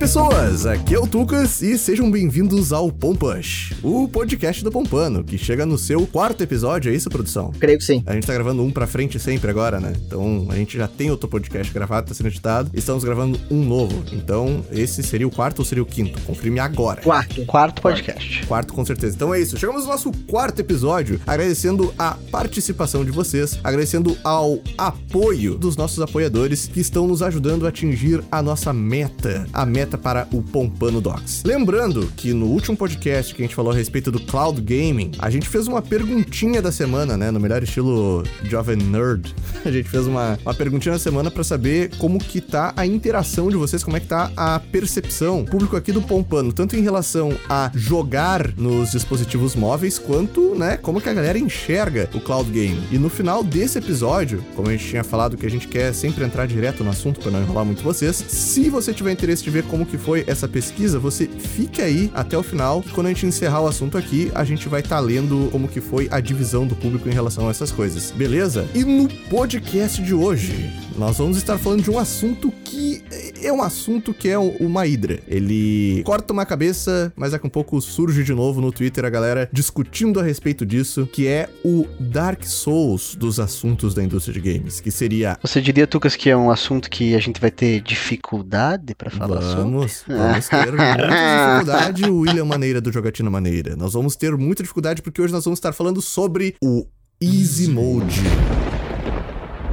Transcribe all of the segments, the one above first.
pessoas! Aqui é o Tucas e sejam bem-vindos ao Pompush, o podcast do Pompano, que chega no seu quarto episódio, é isso, produção? Creio que sim. A gente tá gravando um pra frente sempre agora, né? Então a gente já tem outro podcast gravado, tá sendo editado, e estamos gravando um novo. Então esse seria o quarto ou seria o quinto? Confirme agora. Quarto. Quarto podcast. Quarto, com certeza. Então é isso. Chegamos no nosso quarto episódio, agradecendo a participação de vocês, agradecendo ao apoio dos nossos apoiadores que estão nos ajudando a atingir a nossa meta, a meta para o Pompano Docs. Lembrando que no último podcast que a gente falou a respeito do cloud gaming, a gente fez uma perguntinha da semana, né, no melhor estilo Jovem Nerd. A gente fez uma, uma perguntinha da semana para saber como que tá a interação de vocês, como é que tá a percepção público aqui do Pompano, tanto em relação a jogar nos dispositivos móveis, quanto, né, como que a galera enxerga o cloud game. E no final desse episódio, como a gente tinha falado que a gente quer sempre entrar direto no assunto para não enrolar muito vocês, se você tiver interesse de ver como que foi essa pesquisa, você fique aí até o final, que quando a gente encerrar o assunto aqui, a gente vai estar tá lendo como que foi a divisão do público em relação a essas coisas, beleza? E no podcast de hoje, nós vamos estar falando de um assunto que é um assunto que é uma hidra. Ele corta uma cabeça, mas daqui a um pouco surge de novo no Twitter a galera discutindo a respeito disso, que é o Dark Souls dos assuntos da indústria de games, que seria... Você diria, Tucas, que é um assunto que a gente vai ter dificuldade para falar vamos, sobre? Vamos ter muita dificuldade, William Maneira do Jogatina Maneira. Nós vamos ter muita dificuldade porque hoje nós vamos estar falando sobre o Easy Mode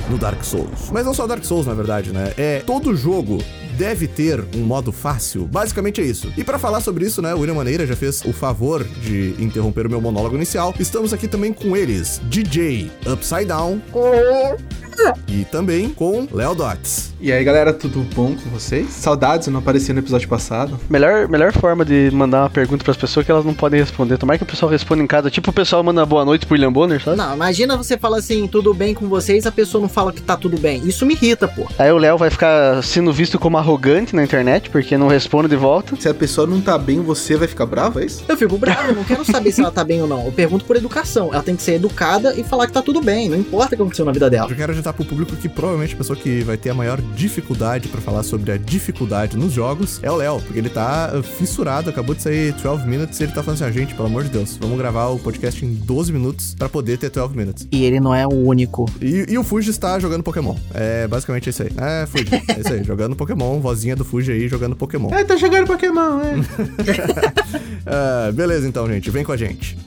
no Dark Souls. Mas não só Dark Souls, na verdade, né? É todo jogo deve ter um modo fácil. Basicamente é isso. E para falar sobre isso, né, o William Maneira já fez o favor de interromper o meu monólogo inicial. Estamos aqui também com eles, DJ Upside Down. E também com Léo Dots. E aí, galera, tudo bom com vocês? Saudades, eu não apareci no episódio passado. Melhor, melhor forma de mandar uma pergunta pras pessoas que elas não podem responder. Tomara que o pessoal responda em casa. Tipo, o pessoal manda boa noite pro William Bonner, sabe? Não, imagina você falar assim, tudo bem com vocês, a pessoa não fala que tá tudo bem. Isso me irrita, pô. Aí o Léo vai ficar sendo visto como arrogante na internet, porque não responde de volta. Se a pessoa não tá bem, você vai ficar bravo, é isso? Eu fico bravo, eu não quero saber se ela tá bem ou não. Eu pergunto por educação. Ela tem que ser educada e falar que tá tudo bem. Não importa o que aconteceu na vida dela. Eu quero adiantar pro público que provavelmente a pessoa que vai ter a maior dificuldade para falar sobre a dificuldade nos jogos é o Léo, porque ele tá fissurado, acabou de sair 12 minutes e ele tá falando assim, ah, gente, pelo amor de Deus, vamos gravar o podcast em 12 minutos para poder ter 12 minutes. E ele não é o único. E, e o Fuji está jogando Pokémon. É basicamente isso aí. É, Fuji. É isso aí, jogando Pokémon, vozinha do Fuji aí jogando Pokémon. É, tá jogando Pokémon, é. ah, beleza então, gente, vem com a gente.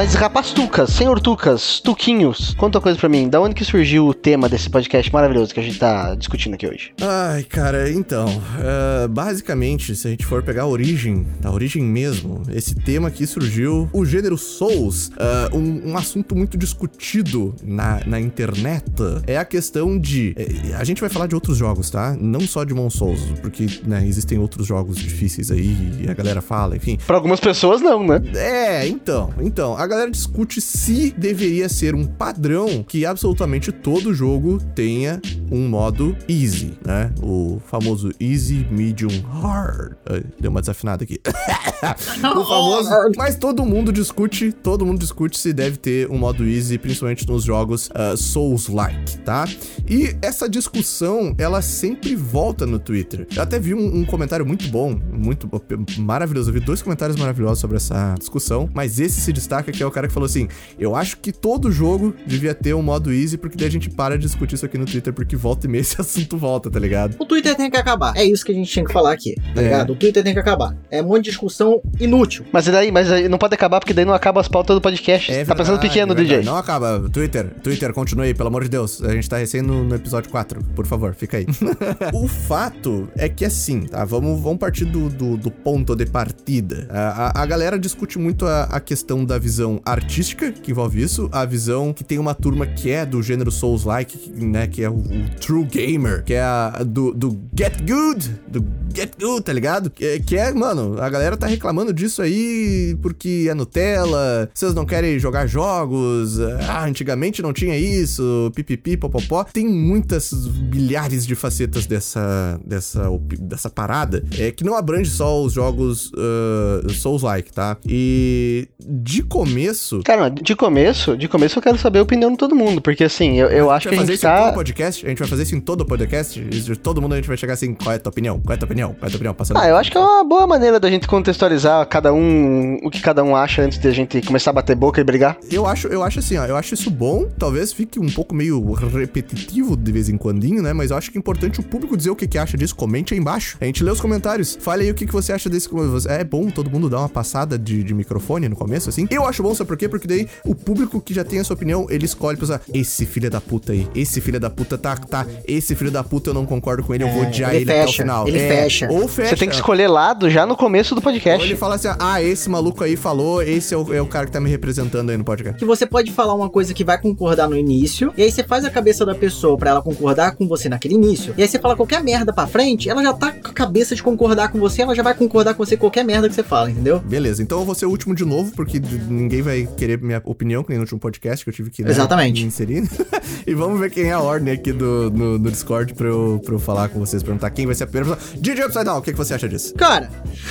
Mas, rapaz, Tucas, senhor Tucas, Tuquinhos, conta uma coisa pra mim. Da onde que surgiu o tema desse podcast maravilhoso que a gente tá discutindo aqui hoje? Ai, cara, então. Uh, basicamente, se a gente for pegar a origem, a origem mesmo, esse tema aqui surgiu, o gênero Souls, uh, um, um, assunto muito discutido na, na internet, é a questão de. A gente vai falar de outros jogos, tá? Não só de Mon Souls, porque né, existem outros jogos difíceis aí e a galera fala, enfim. Pra algumas pessoas, não, né? É, então. Então, a galera discute se deveria ser um padrão que absolutamente todo jogo tenha um modo easy, né? O famoso easy, medium, hard. Deu uma desafinada aqui. o famoso. Mas todo mundo discute, todo mundo discute se deve ter um modo easy, principalmente nos jogos uh, Souls-like, tá? E essa discussão, ela sempre volta no Twitter. Eu até vi um, um comentário muito bom, muito maravilhoso. Eu vi dois comentários maravilhosos sobre essa discussão, mas esse se destaca que é o cara que falou assim: Eu acho que todo jogo devia ter um modo easy, porque daí a gente para de discutir isso aqui no Twitter, porque volta e meia esse assunto volta, tá ligado? O Twitter tem que acabar. É isso que a gente tinha que falar aqui, tá é. ligado? O Twitter tem que acabar. É um monte de discussão inútil. Mas daí, mas não pode acabar, porque daí não acaba as pautas do podcast. É verdade, tá pensando pequeno, é DJ. Não acaba. Twitter, Twitter, continue aí, pelo amor de Deus. A gente tá recém no, no episódio 4. Por favor, fica aí. o fato é que assim, tá? Vamos, vamos partir do, do, do ponto de partida. A, a, a galera discute muito a, a questão da visão artística que envolve isso, a visão que tem uma turma que é do gênero Souls-like, né, que é o, o, True Gamer, que é a do, do Get Good, do get good, tá ligado? Que, que é, mano, a galera tá reclamando disso aí porque é Nutella, vocês não querem jogar jogos, ah, antigamente não tinha isso, pipipi, popopó. Tem muitas bilhares de facetas dessa, dessa, dessa parada, é que não abrange só os jogos uh, Souls-like, tá? E de começo... Cara, de começo, de começo eu quero saber a opinião de todo mundo, porque assim, eu, eu acho que a gente isso tá... em todo podcast? A gente vai fazer isso em todo podcast? Todo mundo a gente vai chegar assim, qual é a tua opinião? Qual é a tua opinião? Qual é a tua opinião? Passando ah, eu acho que é uma boa maneira da gente contextualizar cada um, o que cada um acha antes de a gente começar a bater boca e brigar. Eu acho, eu acho assim, ó, eu acho isso bom, talvez fique um pouco meio repetitivo de vez em quando, né? Mas eu acho que é importante o público dizer o que, que acha disso. Comente aí embaixo. A gente lê os comentários. Fale aí o que, que você acha desse. É bom todo mundo dar uma passada de, de microfone no começo, assim. Eu acho bom, sabe por quê? Porque daí o público que já tem a sua opinião, ele escolhe pensar, esse filho da puta aí, esse filho da puta tá, tá, esse filho da puta eu não concordo com ele, eu vou é, odiar ele, ele fecha, até o final. Ele é, fecha. Ou fecha. Você tem que escolher lado já no começo do podcast. Ou ele fala assim, ah, esse maluco aí falou, esse é o, é o cara que tá me representando aí no podcast. Que você pode falar uma coisa que vai concordar no início, e aí você faz a cabeça da pessoa para ela concordar com você naquele início, e aí você fala qualquer merda pra frente, ela já tá com a cabeça de concordar com você, ela já vai concordar com você qualquer merda que você fala, entendeu? Beleza, então eu vou ser o último de novo, porque ninguém vai querer minha opinião, que nem no último podcast que eu tive que né, Exatamente. me inserir. e vamos ver quem é a ordem aqui do, no, no Discord pra eu, pra eu falar com vocês, perguntar quem vai ser a primeira pessoa. DJ Upside Down, o que, que você acha disso? Cara,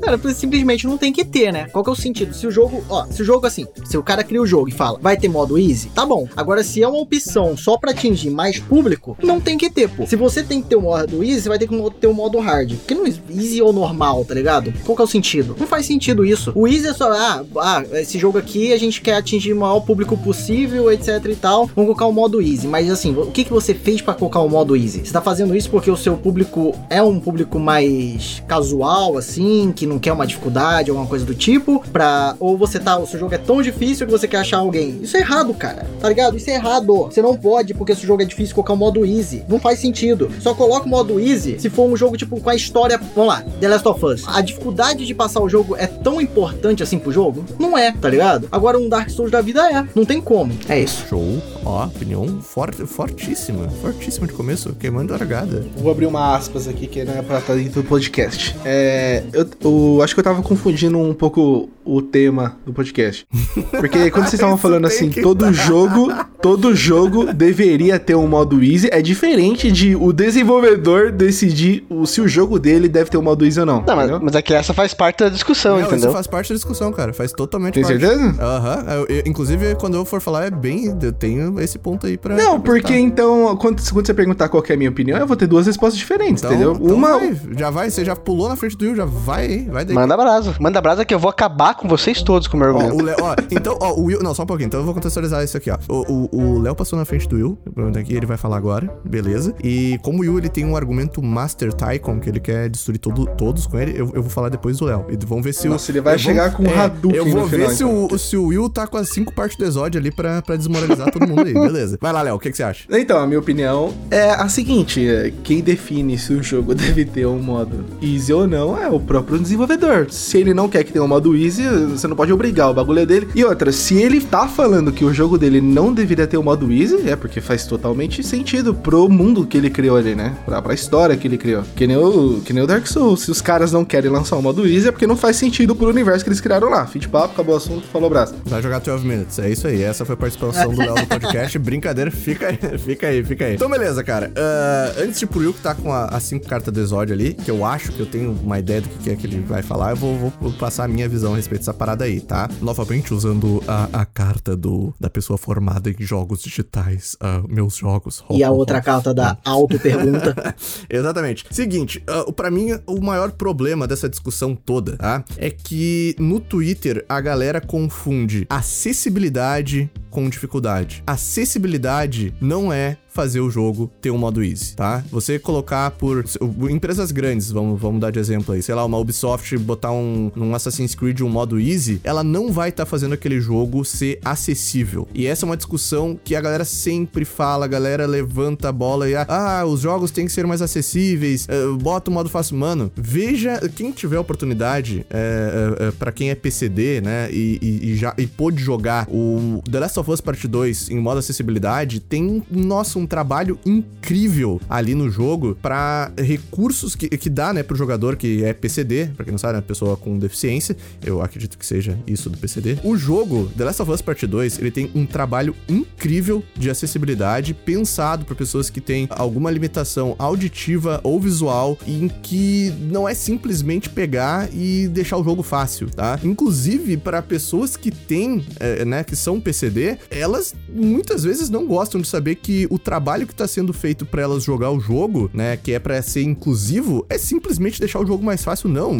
Cara, simplesmente não tem que ter, né? Qual que é o sentido? Se o jogo, ó, se o jogo assim, se o cara cria o jogo e fala, vai ter modo easy, tá bom. Agora, se é uma opção só para atingir mais público, não tem que ter, pô. Se você tem que ter o modo easy, você vai ter que ter o modo hard. Porque não é easy ou normal, tá ligado? Qual que é o sentido? Não faz sentido isso. O easy é só, ah, ah, esse jogo aqui a gente quer atingir o maior público possível, etc e tal. Vamos colocar o modo easy. Mas assim, o que, que você fez para colocar o modo easy? Você tá fazendo isso porque o seu público é um público mais casual, assim? assim, que não quer uma dificuldade, alguma coisa do tipo, pra. Ou você tá. O seu jogo é tão difícil que você quer achar alguém. Isso é errado, cara. Tá ligado? Isso é errado. Você não pode, porque seu jogo é difícil, colocar o modo easy. Não faz sentido. Só coloca o modo easy se for um jogo, tipo, com a história. Vamos lá, The Last of Us. A dificuldade de passar o jogo é tão importante assim pro jogo? Não é, tá ligado? Agora um Dark Souls da vida é. Não tem como. É isso. Show. Ó, opinião forte, fortíssima. Fortíssima de começo. Queimando a largada. Vou abrir uma aspas aqui que não é pra estar dentro do podcast. É eu, eu, acho que eu tava confundindo um pouco o tema do podcast. Porque quando vocês estavam falando assim, todo jogo, todo jogo deveria ter um modo easy, é diferente de o desenvolvedor decidir o, se o jogo dele deve ter um modo easy ou não. Não, mas, mas aqui essa faz parte da discussão, não, entendeu? Isso faz parte da discussão, cara. Faz totalmente Tem parte. certeza? Aham. Uhum. Inclusive, quando eu for falar, é bem. Eu tenho esse ponto aí pra. Não, porque então, quando, quando, você perguntar qual é a minha opinião, eu vou ter duas respostas diferentes, então, entendeu? Então Uma. Vai, já vai, você já pulou na frente do Will, já vai, vai daí. Manda brasa. Manda brasa que eu vou acabar com vocês todos com o meu argumento. Ó, o Léo, ó, então, ó, o Will. Não, só um pouquinho. Então eu vou contextualizar isso aqui, ó. O Léo passou na frente do Will. Aqui ele vai falar agora. Beleza. E como o Will ele tem um argumento Master Tycoon, que ele quer destruir todo, todos com ele, eu, eu vou falar depois do Léo. E vamos ver se Nossa, o. ele vai chegar vou, com o é, Hadouken. Eu vou ver final, se, então. o, se o Will tá com as cinco partes do Exódio ali pra, pra desmoralizar todo mundo aí. Beleza. Vai lá, Léo. O que, que você acha? Então, a minha opinião é a seguinte: é, quem define se o jogo deve ter um modo easy ou não é o próprio desenvolvedor. Se ele não quer que tenha um modo easy, você não pode obrigar, o bagulho é dele. E outra, se ele tá falando que o jogo dele não deveria ter o um modo easy, é porque faz totalmente sentido pro mundo que ele criou ali, né? Pra, pra história que ele criou. Que nem, o, que nem o Dark Souls. Se os caras não querem lançar o modo easy, é porque não faz sentido pro universo que eles criaram lá. Fim de papo, acabou o assunto, falou braço. Vai jogar 12 Minutes, é isso aí. Essa foi a participação do Léo no podcast. Brincadeira, fica aí, fica aí, fica aí. Então, beleza, cara. Uh, antes de pro Will que tá com as cinco cartas do Exódio ali, que eu acho que eu tenho uma ideia do que é que ele vai falar, eu vou, vou passar a minha visão a respeito dessa parada aí, tá? Novamente usando a, a carta do, da pessoa formada em jogos digitais, uh, meus jogos. E a outra carta da auto-pergunta. Exatamente. Seguinte, uh, para mim, o maior problema dessa discussão toda, tá? É que no Twitter a galera confunde acessibilidade com dificuldade. Acessibilidade não é fazer o jogo ter um modo easy, tá? Você colocar por empresas grandes, vamos, vamos dar de exemplo aí, sei lá, uma Ubisoft botar um, um Assassin's Creed um modo easy, ela não vai estar tá fazendo aquele jogo ser acessível. E essa é uma discussão que a galera sempre fala, a galera levanta a bola e ah, os jogos têm que ser mais acessíveis, uh, bota o modo fácil. Mano, veja, quem tiver oportunidade, é, é, é para quem é PCD, né, e, e, e, já e pôde jogar o The Last of Us Part 2 em modo acessibilidade, tem, nossa, um um trabalho incrível ali no jogo para recursos que, que dá, né, pro jogador que é PCD, pra quem não sabe, é uma pessoa com deficiência, eu acredito que seja isso do PCD. O jogo, The Last of Us Part 2, ele tem um trabalho incrível de acessibilidade, pensado para pessoas que têm alguma limitação auditiva ou visual, em que não é simplesmente pegar e deixar o jogo fácil, tá? Inclusive, para pessoas que têm, é, né, que são PCD, elas muitas vezes não gostam de saber que o trabalho que está sendo feito para elas jogar o jogo, né, que é para ser inclusivo, é simplesmente deixar o jogo mais fácil. Não,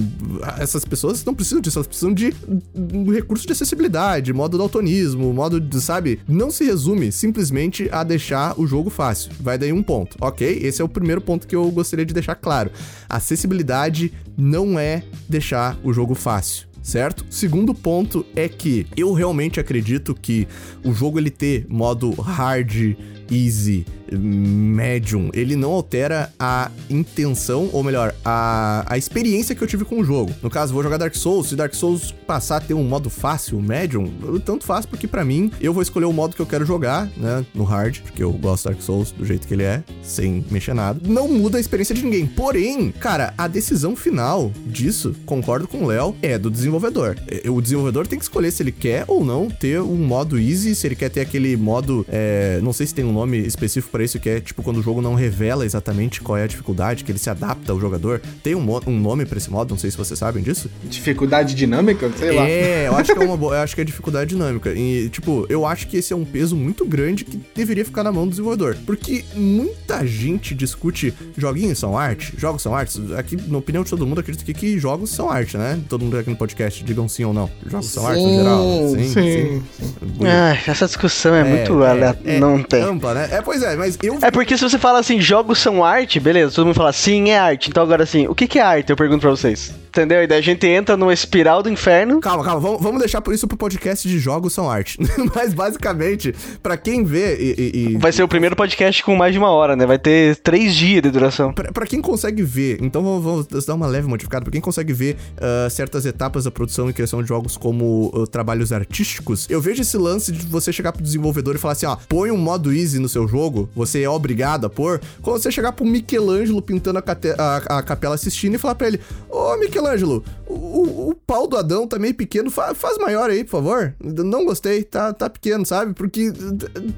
essas pessoas não precisam disso, elas precisam de um recurso de acessibilidade, modo daltonismo, modo de, sabe? Não se resume simplesmente a deixar o jogo fácil. Vai daí um ponto, ok? Esse é o primeiro ponto que eu gostaria de deixar claro. Acessibilidade não é deixar o jogo fácil certo? Segundo ponto é que eu realmente acredito que o jogo ele ter modo hard, easy, medium, ele não altera a intenção, ou melhor, a, a experiência que eu tive com o jogo. No caso, vou jogar Dark Souls, se Dark Souls passar a ter um modo fácil, medium, tanto faz porque para mim, eu vou escolher o modo que eu quero jogar, né, no hard, porque eu gosto de Dark Souls do jeito que ele é, sem mexer nada. Não muda a experiência de ninguém. Porém, cara, a decisão final disso, concordo com o Léo, é do desenvolvedor. É, o desenvolvedor tem que escolher se ele quer ou não ter um modo easy, se ele quer ter aquele modo, é, não sei se tem um nome específico para isso, que é tipo quando o jogo não revela exatamente qual é a dificuldade, que ele se adapta ao jogador. Tem um, um nome para esse modo, não sei se vocês sabem disso. Dificuldade dinâmica? Sei lá. É, eu acho que é uma boa, eu acho que é dificuldade dinâmica. E, tipo, eu acho que esse é um peso muito grande que deveria ficar na mão do desenvolvedor. Porque muita gente discute joguinhos são arte, jogos são arte. Aqui, na opinião de todo mundo, acredito que, que jogos são arte, né? Todo mundo aqui no podcast, digam sim ou não. Jogos são arte no geral. Sim, sim. sim. sim. Ah, essa discussão é, é muito é, é, não tem. Ampla, né? É, pois é, mas eu é porque se você fala assim, jogos são arte, beleza, todo mundo fala sim, é arte. Então agora assim, o que, que é arte? Eu pergunto pra vocês. Entendeu? E daí a gente entra numa espiral do inferno. Calma, calma, vamos, vamos deixar por isso pro podcast de jogos são arte. Mas basicamente, para quem vê e, e, Vai ser o primeiro podcast com mais de uma hora, né? Vai ter três dias de duração. Pra, pra quem consegue ver, então vamos, vamos, dar uma leve modificada. Pra quem consegue ver uh, certas etapas da produção e criação de jogos como uh, trabalhos artísticos, eu vejo esse lance de você chegar pro desenvolvedor e falar assim: ó, põe um modo easy no seu jogo, você é obrigado a pôr. Quando você chegar pro Michelangelo pintando a, a, a capela assistindo e falar pra ele: Ô Michelangelo, Michelangelo, o, o, pau do Adão tá meio pequeno, Fa, faz maior aí, por favor. Não gostei, tá, tá pequeno, sabe? Porque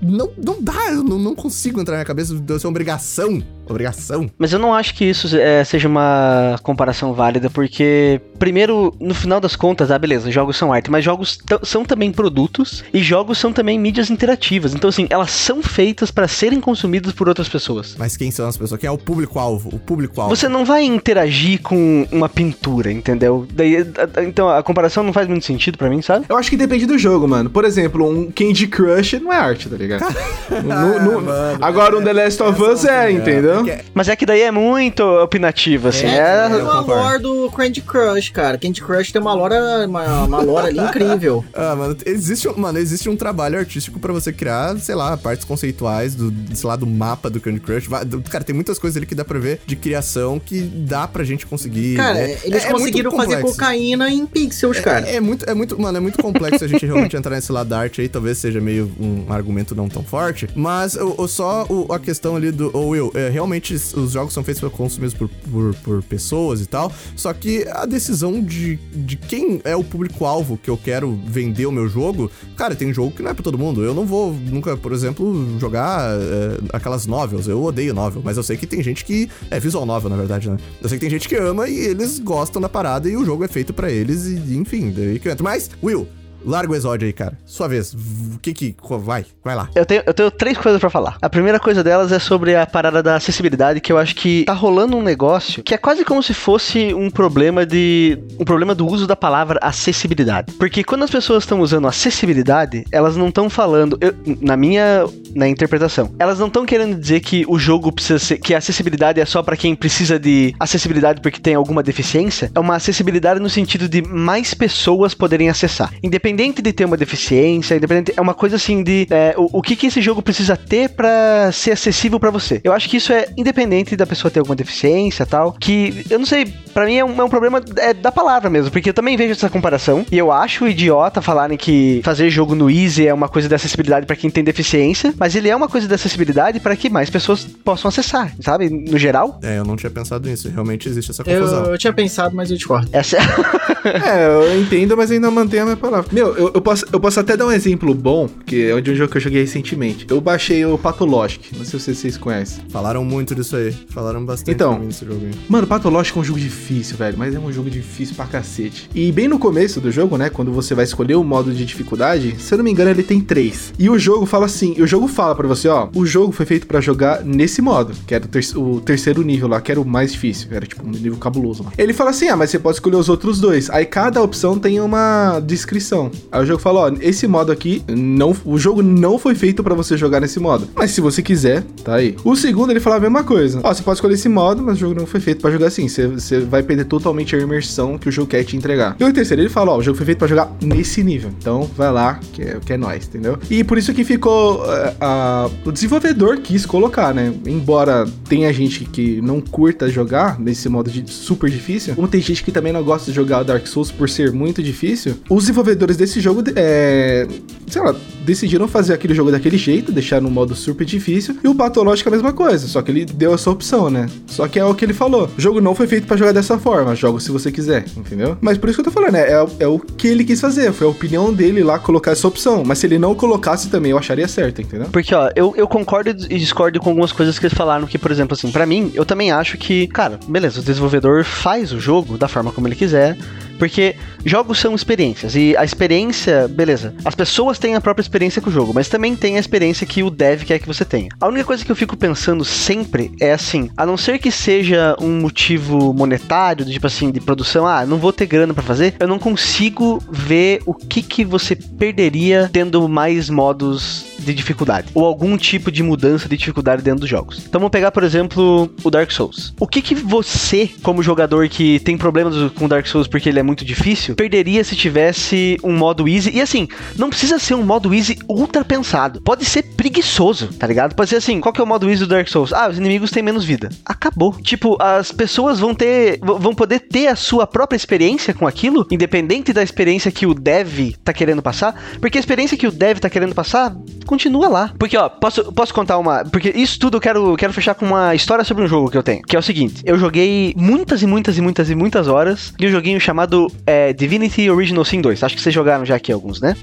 não, não dá, eu não, não consigo entrar na minha cabeça de ser uma obrigação. Obrigação. Mas eu não acho que isso é, seja uma comparação válida, porque, primeiro, no final das contas, ah, beleza, jogos são arte, mas jogos são também produtos e jogos são também mídias interativas. Então, assim, elas são feitas para serem consumidas por outras pessoas. Mas quem são as pessoas? Quem é o público-alvo? O público-alvo. Você não vai interagir com uma pintura, entendeu? Daí, então, a comparação não faz muito sentido para mim, sabe? Eu acho que depende do jogo, mano. Por exemplo, um Candy Crush não é arte, tá ligado? no, no, mano, agora um The Last of Us é, entendeu? É Mas é que daí é muito opinativo, assim. É, é, é uma lore do Candy Crush, cara. Candy Crush tem uma lora, uma, uma lore ali incrível. Ah, mano, existe, mano, existe um trabalho artístico para você criar, sei lá, partes conceituais do, sei lá, do mapa do Candy Crush. Cara, tem muitas coisas ali que dá pra ver de criação que dá pra gente conseguir. Cara, né? eles é, conseguiram fazer cocaína em pixels, cara. É, é, muito, é muito, mano, é muito complexo a gente realmente entrar nesse lado da arte aí. Talvez seja meio um argumento não tão forte. Mas o, só o, a questão ali do. Ou Will, é, realmente os jogos são feitos para consumidos por, por, por, pessoas e tal. Só que a decisão de, de quem é o público-alvo que eu quero vender o meu jogo, cara, tem jogo que não é pra todo mundo. Eu não vou nunca, por exemplo, jogar é, aquelas novels. Eu odeio novel, mas eu sei que tem gente que. É visual novel, na verdade, né? Eu sei que tem gente que ama e eles gostam da parada e o jogo é feito para eles e, enfim, daí que eu entro. Mas, Will, Larga o exódio aí, cara. Sua vez. O que que. Vai, vai lá. Eu tenho, eu tenho três coisas para falar. A primeira coisa delas é sobre a parada da acessibilidade, que eu acho que tá rolando um negócio que é quase como se fosse um problema de. um problema do uso da palavra acessibilidade. Porque quando as pessoas estão usando acessibilidade, elas não estão falando. Eu, na minha na interpretação, elas não estão querendo dizer que o jogo precisa ser. que a acessibilidade é só para quem precisa de acessibilidade porque tem alguma deficiência. É uma acessibilidade no sentido de mais pessoas poderem acessar. Independente independente de ter uma deficiência, independente, é uma coisa assim de é, o, o, que, que esse jogo precisa ter para ser acessível para você. Eu acho que isso é independente da pessoa ter alguma deficiência tal. Que eu não sei, Pra mim é um, é um problema é, da palavra mesmo, porque eu também vejo essa comparação e eu acho idiota falarem que fazer jogo no Easy é uma coisa de acessibilidade para quem tem deficiência, mas ele é uma coisa de acessibilidade para que mais pessoas possam acessar, sabe? No geral. É, eu não tinha pensado nisso. Realmente existe essa Eu, confusão. eu tinha pensado, mas eu discordo. Essa é... É, eu entendo, mas ainda mantenho a minha palavra. Meu, eu, eu posso, eu posso até dar um exemplo bom, que é de um jogo que eu joguei recentemente. Eu baixei o Pathologic, não sei se vocês conhecem. Falaram muito disso aí. Falaram bastante Então. desse jogo aí. Mano, Pathologic é um jogo difícil, velho, mas é um jogo difícil pra cacete. E bem no começo do jogo, né, quando você vai escolher o modo de dificuldade, se eu não me engano, ele tem três. E o jogo fala assim, o jogo fala pra você, ó, o jogo foi feito pra jogar nesse modo, que era o, ter- o terceiro nível lá, que era o mais difícil, era tipo um nível cabuloso lá. Ele fala assim, ah, mas você pode escolher os outros dois. Aí cada opção tem uma descrição. Aí o jogo fala, ó, esse modo aqui, não, o jogo não foi feito pra você jogar nesse modo. Mas se você quiser, tá aí. O segundo, ele fala a mesma coisa. Ó, você pode escolher esse modo, mas o jogo não foi feito pra jogar assim. Você, você vai perder totalmente a imersão que o jogo quer te entregar. E o terceiro, ele fala, ó, o jogo foi feito pra jogar nesse nível. Então, vai lá, que é, que é nóis, entendeu? E por isso que ficou... é, a- o desenvolvedor quis colocar, né? Embora tenha gente que não curta jogar nesse modo de super difícil, como tem gente que também não gosta de jogar Dark Souls por ser muito difícil, os desenvolvedores desse jogo, é, sei lá, decidiram fazer aquele jogo daquele jeito, deixar no modo super difícil, e o Pathologic é a mesma coisa, só que ele deu essa opção, né? Só que é o que ele falou, o jogo não foi feito pra jogar dessa forma, joga se você quiser, entendeu? Mas por isso que eu tô falando, é, é, o- é o que ele quis fazer, foi a opinião dele lá colocar essa opção, mas se ele não colocasse também, eu acharia certo, entendeu? Porque, ó, eu, eu concordo e discordo com algumas coisas que eles falaram, que, por exemplo, assim, pra mim, eu também acho que, cara, beleza, o desenvolvedor faz o jogo da forma como ele quiser, porque jogos são experiências, e a experiência, beleza, as pessoas têm a própria experiência com o jogo, mas também tem a experiência que o dev quer que você tenha. A única coisa que eu fico pensando sempre é assim, a não ser que seja um motivo monetário, tipo assim, de produção, ah, não vou ter grana pra fazer, eu não consigo ver o que que você perderia tendo mais modos de dificuldade ou algum tipo de mudança de dificuldade dentro dos jogos. Então vamos pegar, por exemplo, o Dark Souls. O que que você, como jogador que tem problemas com Dark Souls porque ele é muito difícil, perderia se tivesse um modo easy? E assim, não precisa ser um modo easy ultra pensado. Pode ser preguiçoso, tá ligado? Pode ser assim, qual que é o modo easy do Dark Souls? Ah, os inimigos têm menos vida. Acabou. Tipo, as pessoas vão ter vão poder ter a sua própria experiência com aquilo, independente da experiência que o dev tá querendo passar, porque a experiência que o dev tá querendo passar continua lá. Porque, ó, posso, posso contar uma. Porque isso tudo eu quero, quero fechar com uma história sobre um jogo que eu tenho. Que é o seguinte: eu joguei muitas e muitas e muitas e muitas horas de um joguinho chamado é, Divinity Original Sin 2. Acho que vocês jogaram já aqui alguns, né?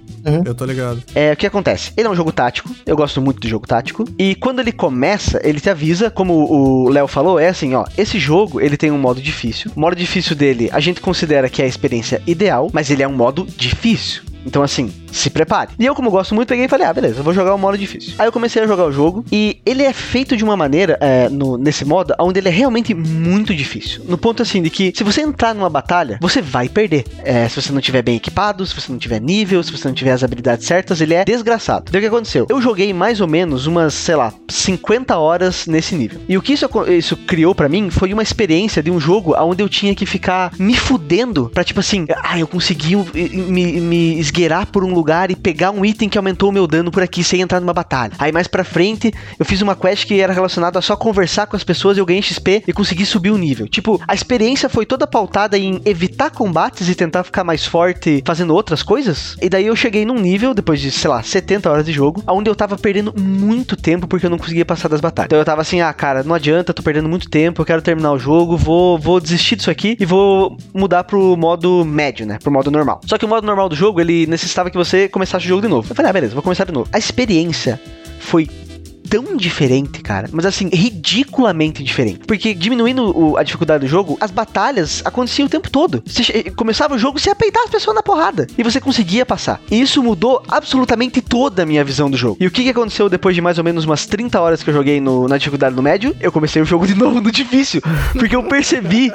Eu tô ligado. É, o que acontece? Ele é um jogo tático, eu gosto muito de jogo tático, e quando ele começa, ele te avisa, como o Léo falou, é assim, ó, esse jogo, ele tem um modo difícil. O modo difícil dele, a gente considera que é a experiência ideal, mas ele é um modo difícil. Então, assim, se prepare. E eu, como gosto muito, peguei e falei, ah, beleza, eu vou jogar o modo difícil. Aí eu comecei a jogar o jogo e ele é feito de uma maneira, é, no- nesse modo, onde ele é realmente muito difícil. No ponto, assim, de que se você entrar numa batalha, você vai perder. É, se você não tiver bem equipado, se você não tiver nível, se você não tiver as habilidades certas, ele é desgraçado. Então, o que aconteceu? Eu joguei mais ou menos umas, sei lá, 50 horas nesse nível. E o que isso, isso criou pra mim foi uma experiência de um jogo onde eu tinha que ficar me fudendo pra, tipo assim, ah, eu consegui me, me esgueirar por um lugar e pegar um item que aumentou o meu dano por aqui sem entrar numa batalha. Aí mais pra frente, eu fiz uma quest que era relacionada a só conversar com as pessoas, eu ganhei XP e consegui subir o nível. Tipo, a experiência foi toda pautada em evitar combates e tentar ficar mais forte fazendo outras coisas. E daí eu cheguei num nível, depois de, sei lá, 70 horas de jogo, onde eu tava perdendo muito tempo porque eu não conseguia passar das batalhas. Então eu tava assim, ah, cara, não adianta, tô perdendo muito tempo, eu quero terminar o jogo, vou, vou desistir disso aqui e vou mudar pro modo médio, né? Pro modo normal. Só que o modo normal do jogo, ele necessitava que você começasse o jogo de novo. Eu falei, ah, beleza, vou começar de novo. A experiência foi tão diferente, cara. Mas assim, ridiculamente diferente. Porque diminuindo o- a dificuldade do jogo, as batalhas aconteciam o tempo todo. Você começava o jogo, você ia peitar as pessoas na porrada. E você conseguia passar. E isso mudou absolutamente toda a minha visão do jogo. E o que, que aconteceu depois de mais ou menos umas 30 horas que eu joguei no- na dificuldade no médio? Eu comecei o jogo de novo no difícil. Porque eu percebi.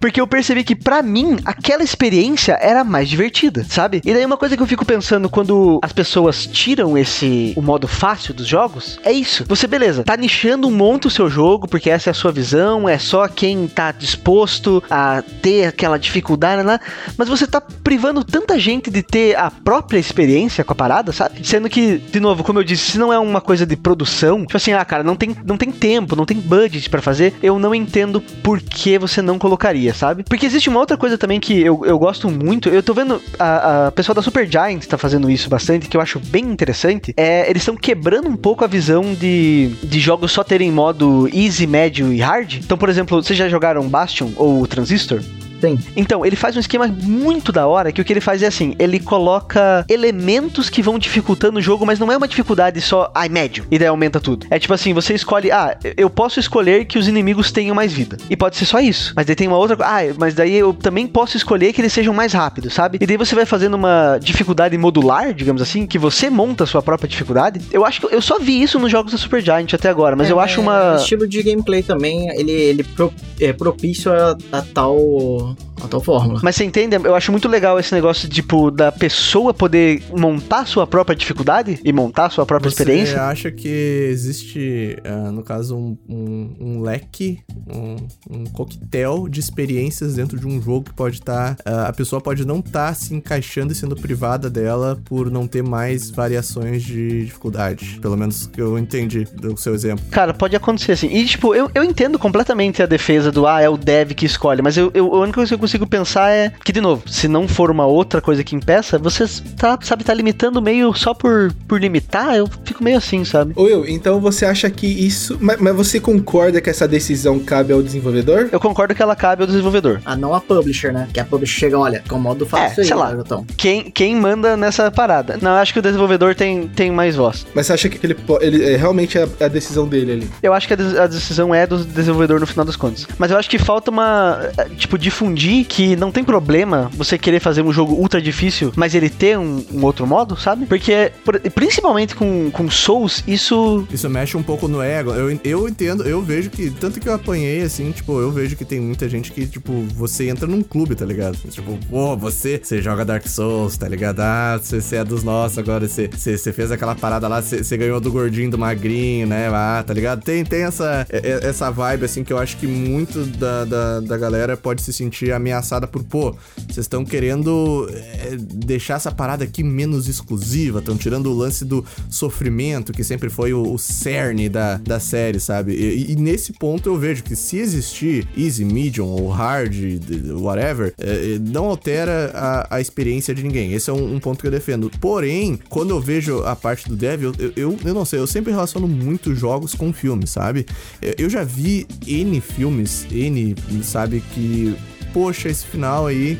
Porque eu percebi que pra mim, aquela experiência era mais divertida, sabe? E daí uma coisa que eu fico pensando quando as pessoas tiram esse o modo fácil dos jogos, é isso. Você, beleza, tá nichando um monte o seu jogo, porque essa é a sua visão, é só quem tá disposto a ter aquela dificuldade lá, mas você tá privando tanta gente de ter a própria experiência com a parada, sabe? Sendo que, de novo, como eu disse, se não é uma coisa de produção, tipo assim, ah, cara, não tem, não tem tempo, não tem budget pra fazer, eu não entendo por que você não colocaria. sabe? Porque existe uma outra coisa também que eu, eu gosto muito. Eu tô vendo a, a pessoa da Super Giant tá fazendo isso bastante, que eu acho bem interessante. É, eles estão quebrando um pouco a visão de, de jogos só terem modo easy, médio e hard. Então, por exemplo, vocês já jogaram Bastion ou Transistor? Tem. Então, ele faz um esquema muito da hora, que o que ele faz é assim, ele coloca elementos que vão dificultando o jogo, mas não é uma dificuldade só, ai, médio, e daí aumenta tudo. É tipo assim, você escolhe, ah, eu posso escolher que os inimigos tenham mais vida. E pode ser só isso. Mas daí tem uma outra, ah, mas daí eu também posso escolher que eles sejam mais rápidos, sabe? E daí você vai fazendo uma dificuldade modular, digamos assim, que você monta a sua própria dificuldade. Eu acho que eu só vi isso nos jogos da Super Giant até agora, mas É, eu acho uma O estilo de gameplay também, ele, ele pro- é propício a, a tal. Bible fórmula. Mas você entende? Eu acho muito legal esse negócio, tipo, da pessoa poder montar sua própria dificuldade e montar sua própria Você experiência. acha que existe, ah, no caso, um, um- um leque, um, um coquetel de experiências dentro de um jogo que pode estar. a pessoa pode não estar se encaixando e sendo privada dela por não ter mais variações de dificuldade. Pelo menos que eu entendi do seu exemplo. Cara, pode acontecer assim. E, tipo, eu, eu entendo completamente a defesa do, ah, é o dev que escolhe, mas eu, eu, a única coisa que eu consigo pensar é que, de novo, se não for uma outra coisa que impeça, você tá, sabe, tá limitando meio só por, por limitar, eu fico meio assim, sabe? Will, então você acha que isso. Mas, mas você concorda que essa decisão cabe ao desenvolvedor? Eu concordo que ela cabe ao desenvolvedor. Ah, não a publisher, né? Que a publisher chega, olha, com o modo É, fácil aí, sei lá. garotão. Quem, quem manda nessa parada? Não, eu acho que o desenvolvedor tem, tem mais voz. Mas você acha que ele, ele é, realmente é a, a decisão dele ali? Eu acho que a, a decisão é do desenvolvedor no final das contas. Mas eu acho que falta uma. eh, Tipo, difundir que não tem problema você querer fazer um jogo ultra difícil, mas ele ter um, um outro modo, sabe? Porque, por- principalmente com, com Souls, isso. Isso mexe um pouco no ego. Eu, eu entendo, eu vejo que, tanto que eu apanhei, assim, tipo, eu vejo que tem muita gente que, tipo, você entra num clube, tá ligado? Tipo, pô, você, você joga Dark Souls, tá ligado? Ah, você, você é dos nossos agora, você, você, você fez aquela parada lá, você, você ganhou do gordinho, do magrinho, né? Ah, tá ligado? Tem, tem essa, essa vibe, assim, que eu acho que muito da, da, da galera pode se sentir ameaçada por, pô, vocês estão querendo é, deixar essa parada aqui menos exclusiva, estão tirando o lance do sofrimento, que sempre foi o, o cerne da, da série, sabe? E, e nesse ponto eu vejo que se existir easy, medium ou hard, whatever, é, não altera a, a experiência de ninguém. Esse é um, um ponto que eu defendo. Porém, quando eu vejo a parte do dev, eu, eu, eu, eu não sei, eu sempre relaciono muito jogos com filmes, sabe? Eu, eu já vi N filmes, N, sabe, que poxa, esse final aí,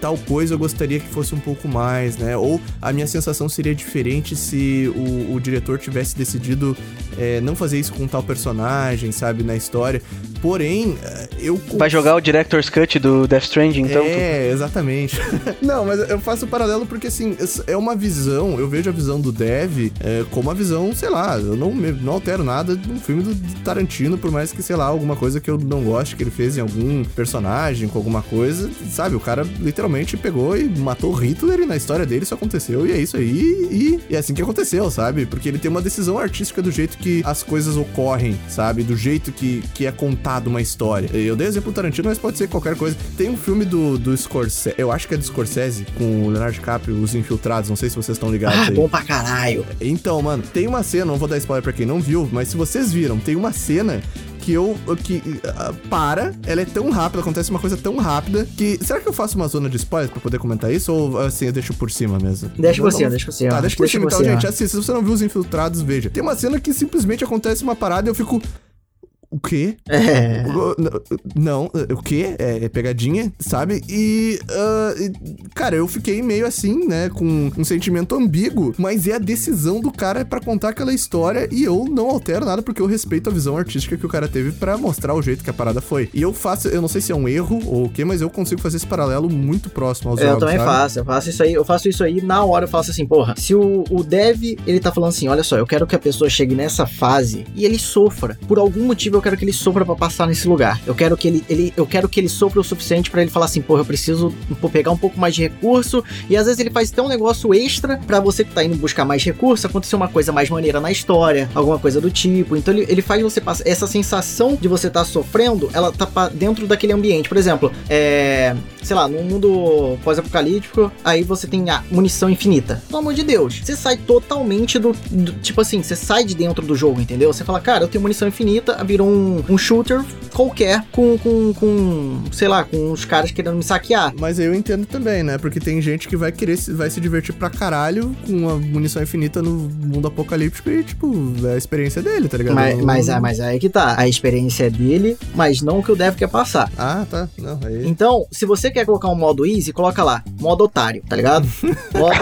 tal coisa eu gostaria que fosse um pouco mais, né? Ou a minha sensação seria diferente se o, o diretor tivesse decidido é, não fazer isso com tal personagem, sabe, na história. Porém, é, eu. Vai jogar o Director's Cut do Death Stranding, então. tu- É, exatamente. não, mas eu faço o paralelo porque, assim, é uma visão, eu vejo a visão do Dev é, como a visão, sei lá, eu não, não altero nada de um filme do Tarantino, por mais que, sei lá, alguma coisa que eu não goste que ele fez em algum personagem, com alguma coisa, sabe? O cara literalmente pegou e matou Hitler e na história dele isso aconteceu e é isso aí e, e é assim que aconteceu, sabe? Porque ele tem uma decisão artística do jeito que as coisas ocorrem, sabe? Do jeito que, que é contado uma história. Eu dei exemplo Tarantino, mas pode ser qualquer coisa. Tem um filme do, do Scorsese, eu acho que é do Scorsese, com o Leonardo DiCaprio, Os Infiltrados, não sei se vocês estão ligados Ah, aí. bom pra caralho. Então, mano, tem uma cena, não vou dar spoiler pra quem não viu, mas se vocês viram, tem uma cena que eu. que ah, para, ela é tão rápida, acontece uma coisa tão rápida que. Será que eu faço uma zona de spoilers pra poder comentar isso? Ou assim, eu deixo por cima mesmo? Deixa por cima, deixa por cima. Tá, deixa por cima então, gente. Assim, se você não viu os infiltrados, veja. Tem uma cena que simplesmente acontece uma parada e eu fico. O quê? É. Não, o quê? É, é pegadinha, sabe? E, e, cara, eu fiquei meio assim, né? Com um sentimento ambíguo, mas é a decisão do cara pra contar aquela história e eu não altero nada porque eu respeito a visão artística que o cara teve pra mostrar o jeito que a parada foi. E eu faço, eu não sei se é um erro ou o quê, mas eu consigo fazer esse paralelo muito próximo aos Eu jogos, também sabe? faço, eu faço isso aí, eu faço isso aí na hora, eu faço assim, porra, se o, o dev, ele tá falando assim, olha só, eu quero que a pessoa chegue nessa fase e ele sofra. Por algum motivo eu quero que ele sofra pra passar nesse lugar. Eu quero que ele, ele eu quero que ele sofra o suficiente pra ele falar assim, porra, eu preciso pegar um pouco mais de recurso e às vezes ele faz até um negócio extra pra você que tá indo buscar mais recurso, acontecer uma coisa mais maneira na história, alguma coisa do tipo. Então ele, ele faz você passar essa sensação de você tá sofrendo, ela tá dentro daquele ambiente. Por exemplo, é sei lá, num mundo pós-apocalíptico, aí você tem a munição infinita. Pelo amor de Deus, você sai totalmente do, do- Tipo assim, você sai de dentro do jogo, entendeu? Você fala, cara, eu tenho munição infinita, virou um, um shooter qualquer com, com, com, sei lá, com os caras querendo me saquear. Mas eu entendo também, né? Porque tem gente que vai querer, se- vai se divertir pra caralho com uma munição infinita no mundo apocalíptico e, tipo, é a experiência dele, tá ligado? Mas, Não- mas, é, mas aí que tá. A experiência é dele, mas não o que o dev quer passar. Ah, tá. Não, aí. Então, se você quer colocar um modo easy, coloca lá, modo otário, tá ligado? modo.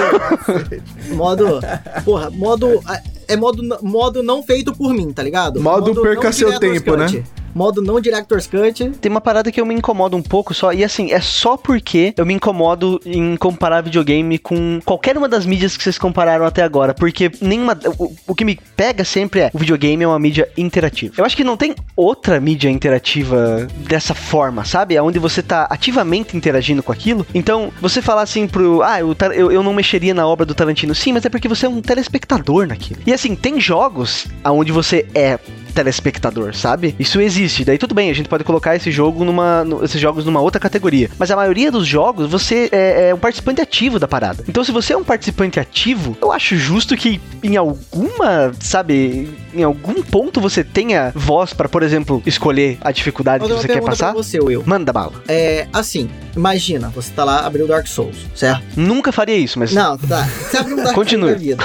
modo. Porra, modo. É modo, modo não feito por mim, tá ligado? Modo perca não seu tempo, né? Modo não Director's Cut. Tem uma parada que eu me incomodo um pouco só, e assim, é só porque eu me incomodo em comparar videogame com qualquer uma das mídias que vocês compararam até agora, porque nenhuma. O, o que me pega sempre é o videogame é uma mídia interativa. Eu acho que não tem outra mídia interativa dessa forma, sabe? Onde você tá ativamente interagindo com aquilo. Então, você falar assim pro. Ah, eu, eu, eu não mexeria na obra do Tarantino. Sim, mas é porque você é um telespectador naquilo. E assim, tem jogos onde você é telespectador, sabe? Isso existe. Daí tudo bem, a gente pode colocar esse jogo numa, no- esses jogos numa outra categoria. Mas a maioria dos jogos você é, é um participante ativo da parada. Então se você é um participante ativo, eu acho justo que em alguma, sabe, em algum ponto você tenha voz pra, por exemplo, escolher a dificuldade que você quer pergunta pra passar. você, Will. Manda bala. É, assim, imagina, você tá lá, abriu Dark Souls, certo? Nunca faria isso, mas Não, tá. Você abriu um Dark Souls Continue. da vida.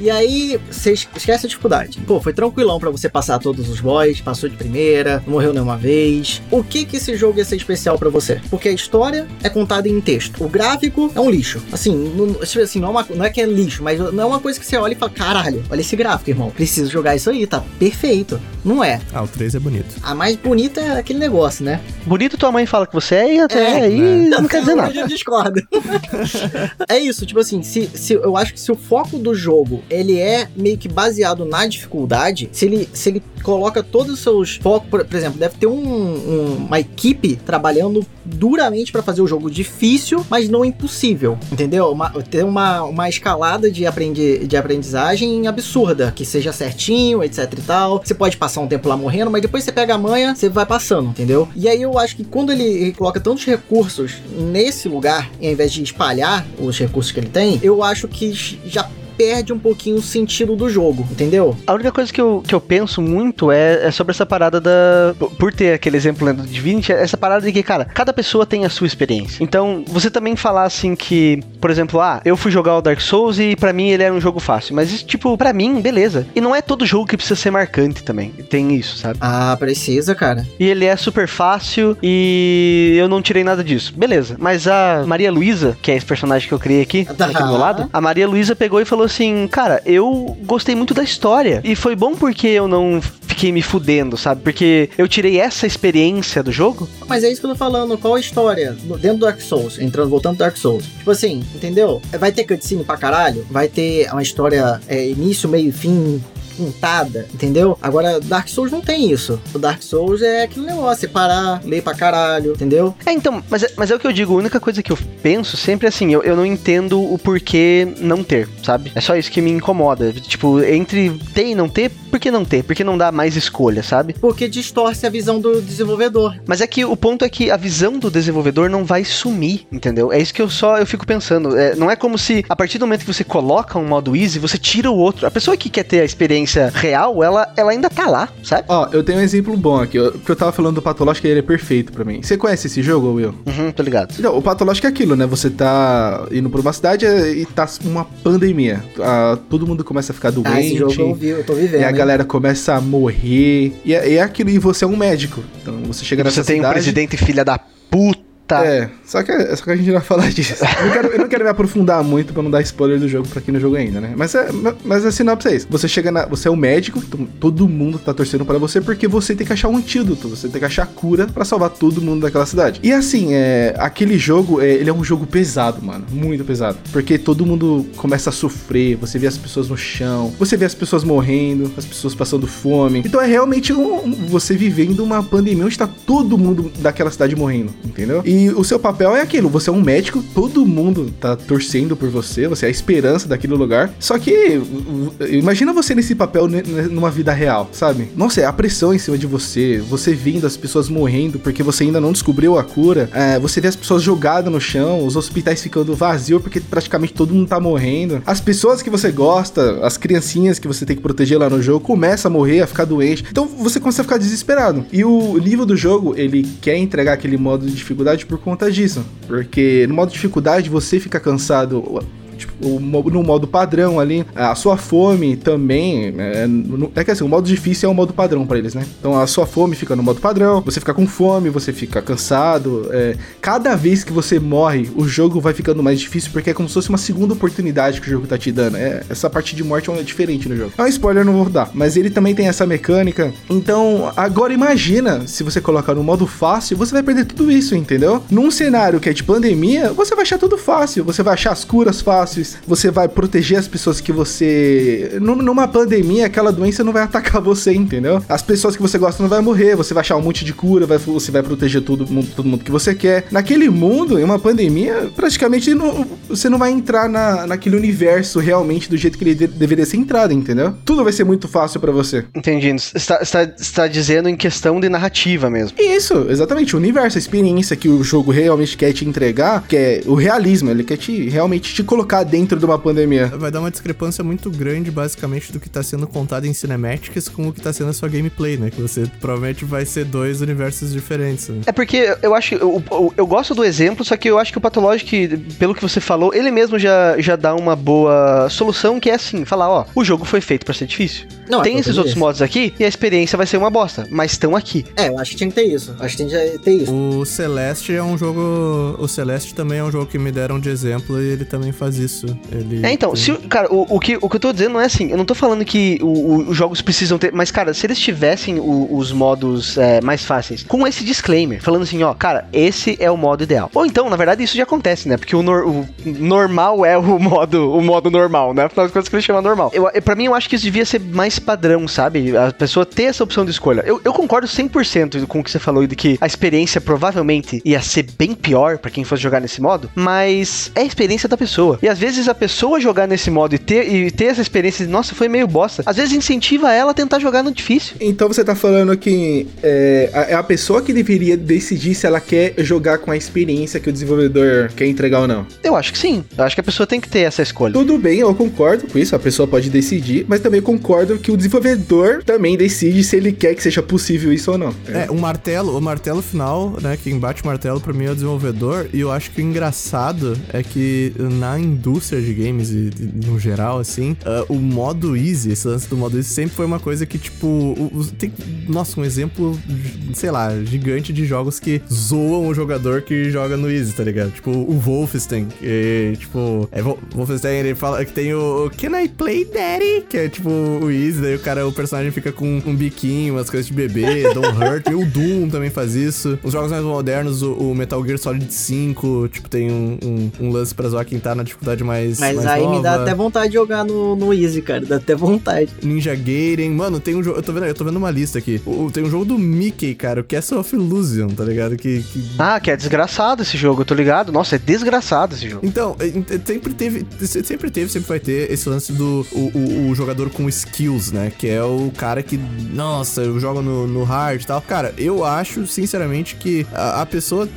E aí, você es- esquece a dificuldade. Pô, foi tranquilão pra você passar todos os boys, passou de primeira, não morreu nenhuma vez. O que que esse jogo ia ser especial pra você? Porque a história é contada em texto. O gráfico é um lixo. Assim, não, tipo assim, não, é uma, não é que é lixo, mas não é uma coisa que você olha e fala, caralho, olha esse gráfico, irmão. Preciso jogar isso aí, tá perfeito. Não é. Ah, o 3 é bonito. A mais bonita é aquele negócio, né? bonito tua mãe fala que você é e até É, aí não quer dizer nada. gente discorda. é isso, tipo assim, se, se eu acho que se o foco do jogo ele é meio que baseado na dificuldade, se ele, se ele coloca todos os seus focos, por, por exemplo, deve ter um- um- uma equipe trabalhando duramente pra fazer o jogo difícil, mas não impossível, entendeu? Uma, ter uma, uma escalada de, aprendi, de aprendizagem absurda, que seja certinho, etc e tal. Você pode passar um tempo lá morrendo, mas depois você pega a manha, você vai passando, entendeu? E aí eu acho que quando ele, coloca tantos recursos nesse lugar, ao invés de espalhar os recursos que ele tem, eu acho que já perde um pouquinho o sentido do jogo, entendeu? A única coisa que eu, que eu penso muito é, é sobre essa parada da. Por ter aquele exemplo né, do Divinity, é essa parada de que, cara, cada pessoa tem a sua experiência. Então, você também falar assim que, por exemplo, ah, eu fui jogar o Dark Souls e pra mim ele era um jogo fácil. Mas, isso, tipo, pra mim, beleza. E não é todo jogo que precisa ser marcante também. Tem isso, sabe? Ah, precisa, cara. E ele é super fácil e eu não tirei nada disso. Beleza. Mas a Maria Luísa, que é esse personagem que eu criei aqui, Tá. aqui do meu lado, a Maria Luísa pegou e falou assim: Cara, eu gostei muito da história. E foi bom porque eu não fiquei me fudendo, sabe? Porque eu tirei essa experiência do jogo. Mas é isso que eu tô falando, qual a história dentro do Dark Souls, entrando, voltando pro Dark Souls. Tipo assim, entendeu? Vai ter cutscene pra caralho, vai ter uma história é, início, meio e fim contada, entendeu? Agora, Dark Souls não tem isso. O Dark Souls é aquele negócio, é parar, ler pra caralho, entendeu? É, então, mas é, mas é o que eu digo, a única coisa que eu penso sempre é assim, eu, eu não entendo o porquê não ter, sabe? É só isso que me incomoda. Tipo, entre ter e não ter, por que não ter? Por que não dá mais escolha, sabe? Porque distorce a visão do desenvolvedor. Mas é que o ponto é que a visão do desenvolvedor não vai sumir, entendeu? É isso que eu só eu fico pensando. É, não é como se a partir do momento que você coloca um modo easy, você tira o outro. A pessoa que quer ter a experiência real, ela, ela ainda tá lá, sabe? Ó, eu tenho um exemplo bom aqui. ó, Porque eu tava falando do Patológico e ele é perfeito pra mim. Você conhece esse jogo, Will? Uhum, tô ligado. Então, o patológico é aquilo, né? Você tá indo pra uma cidade e tá uma pandemia. Ah, todo mundo começa a ficar doente. Ah, esse jogo eu, vi, eu tô vivendo. E a hein? galera começa a morrer. E é, é aquilo, e você é um médico. Então você chega E você nessa tem um cidade. presidente filha da puta. É, só que, só que a gente não vai falar disso. Eu não, quero, eu não quero me aprofundar muito pra não dar spoiler do jogo pra quem não jogou ainda, né? Mas, é, mas a sinopse é isso. Você chega na. Você é o médico, todo mundo tá torcendo pra você porque você tem que achar um antídoto, você tem que achar a cura pra salvar todo mundo daquela cidade. E assim, é, aquele jogo, é, ele é um jogo pesado, mano. Muito pesado. Porque todo mundo começa a sofrer, você vê as pessoas no chão, você vê as pessoas morrendo, as pessoas passando fome. Então é realmente um- um- você vivendo uma pandemia onde tá todo mundo daquela cidade morrendo, entendeu? E E o seu papel é aquilo, você é um médico, todo mundo tá torcendo por você, você é a esperança daquele lugar. Só que imagina você nesse papel numa vida real, sabe? Nossa, é a pressão em cima de você, você vendo as pessoas morrendo porque você ainda não descobriu a cura, é, você vê as pessoas jogadas no chão, os hospitais ficando vazios porque praticamente todo mundo tá morrendo. As pessoas que você gosta, as criancinhas que você tem que proteger lá no jogo, começam a morrer, a ficar doente. Então você começa a ficar desesperado. E o nível do jogo, ele quer entregar aquele modo de dificuldade por conta disso. Porque no modo de dificuldade você fica cansado tipo, no modo padrão ali. A sua fome também. É, é que assim, o modo difícil é o modo padrão para eles, né? Então a sua fome fica no modo padrão, você fica com fome, você fica cansado. É, cada vez que você morre, o jogo vai ficando mais difícil porque é como se fosse uma segunda oportunidade que o jogo tá te dando. É, essa parte de morte é diferente no jogo. É um spoiler, não vou dar. Mas ele também tem essa mecânica. Então, agora imagina se você colocar no modo fácil, você vai perder tudo isso, entendeu? Num cenário que é de pandemia, você vai achar tudo fácil. Você vai achar as curas fáceis você vai proteger as pessoas que você. Numa pandemia, aquela doença não vai atacar você, entendeu? As pessoas que você gosta não vai morrer, você vai achar um monte de cura, vai, você vai proteger todo mundo, todo mundo que você quer. Naquele mundo, em uma pandemia, praticamente não, você não vai entrar na, naquele universo realmente do jeito que ele de, deveria ser entrado, entendeu? Tudo vai ser muito fácil para você. Entendi. Está, está, está dizendo em questão de narrativa mesmo. Isso, exatamente. O universo, a experiência que o jogo realmente quer te entregar, que é o realismo, ele quer te realmente te colocar dentro de uma pandemia. Vai dar uma discrepância muito grande, basicamente, do que tá sendo contado em cinemáticas com o que tá sendo a sua gameplay, né? Que você provavelmente vai ser dois universos diferentes. Né? É porque eu acho. Eu, eu, eu, gosto do exemplo, só que eu acho que o Pathologic, pelo que você falou, ele mesmo já, já dá uma boa solução, que é assim: falar, ó, o jogo foi feito para ser difícil. Não, é Tem esses outros modos aqui e a experiência vai ser uma bosta, mas estão aqui. É, eu acho que tinha que ter isso. Acho que tinha que ter isso. O Celeste é um jogo. O Celeste também é um jogo que me deram de exemplo e ele também faz isso. Ele é, então, se, cara, o, o, que, o que eu tô dizendo não é assim, eu não tô falando que o, os jogos precisam ter, mas, cara, se eles tivessem o, os modos é, mais fáceis, com esse disclaimer, falando assim, ó, cara, esse é o modo ideal. Ou então, na verdade, isso já acontece, né? Porque o, nor, normal é o modo, o modo normal, né? Afinal das coisas que ele chama normal. Eu, pra mim, eu acho que isso devia ser mais padrão, sabe? A pessoa ter essa opção de escolha. Eu, eu concordo 100% com o que você falou de que a experiência provavelmente ia ser bem pior para quem fosse jogar nesse modo, mas é a experiência da pessoa. E às vezes a pessoa jogar nesse modo e ter, e ter essa experiência de, nossa, foi meio bosta, às vezes incentiva ela a tentar jogar no difícil. Então você tá falando que é, é a pessoa que deveria decidir se ela quer jogar com a experiência que o desenvolvedor quer entregar ou não? Eu acho que sim. Eu acho que a pessoa tem que ter essa escolha. Tudo bem, eu concordo com isso, a pessoa pode decidir, mas também concordo que o desenvolvedor também decide se ele quer que seja possível isso ou não. É, o martelo, o martelo final, né, quem bate o martelo pra mim é o desenvolvedor, e eu acho que o engraçado é que na indústria de games e, no geral, assim, uh, o modo easy, esse lance do modo easy sempre foi uma coisa que, tipo, o, tem, nossa, um exemplo, sei lá, gigante de jogos que zoam o jogador que joga no easy, tá ligado? Tipo, o Wolfenstein, tipo, é, Wolfenstein, ele fala que tem o Can I Play Daddy? Que é, tipo, o easy, daí o cara, o personagem fica com um biquinho, umas coisas de bebê, Don't Hurt, e o Doom também faz isso. Os jogos mais modernos, o, o Metal Gear Solid 5, tipo, tem um, um, um lance pra zoar quem tá na dificuldade mais mais. Mas mais aí nova. me dá até vontade de jogar no, no Easy, cara. Dá até vontade. Ninja Gaiden. Mano, tem um jogo. Eu tô vendo, eu tô vendo uma lista aqui. O, tem um jogo do Mickey, cara, o Castle of Illusion, tá ligado? Que, que... Ah, que é desgraçado esse jogo, eu tô ligado. Nossa, é desgraçado esse jogo. Então, é, é, sempre teve. Sempre teve, sempre vai ter esse lance do o, o, o jogador com skills, né? Que é o cara que, nossa, eu jogo no, no hard e tal. Cara, eu acho, sinceramente, que a, a pessoa.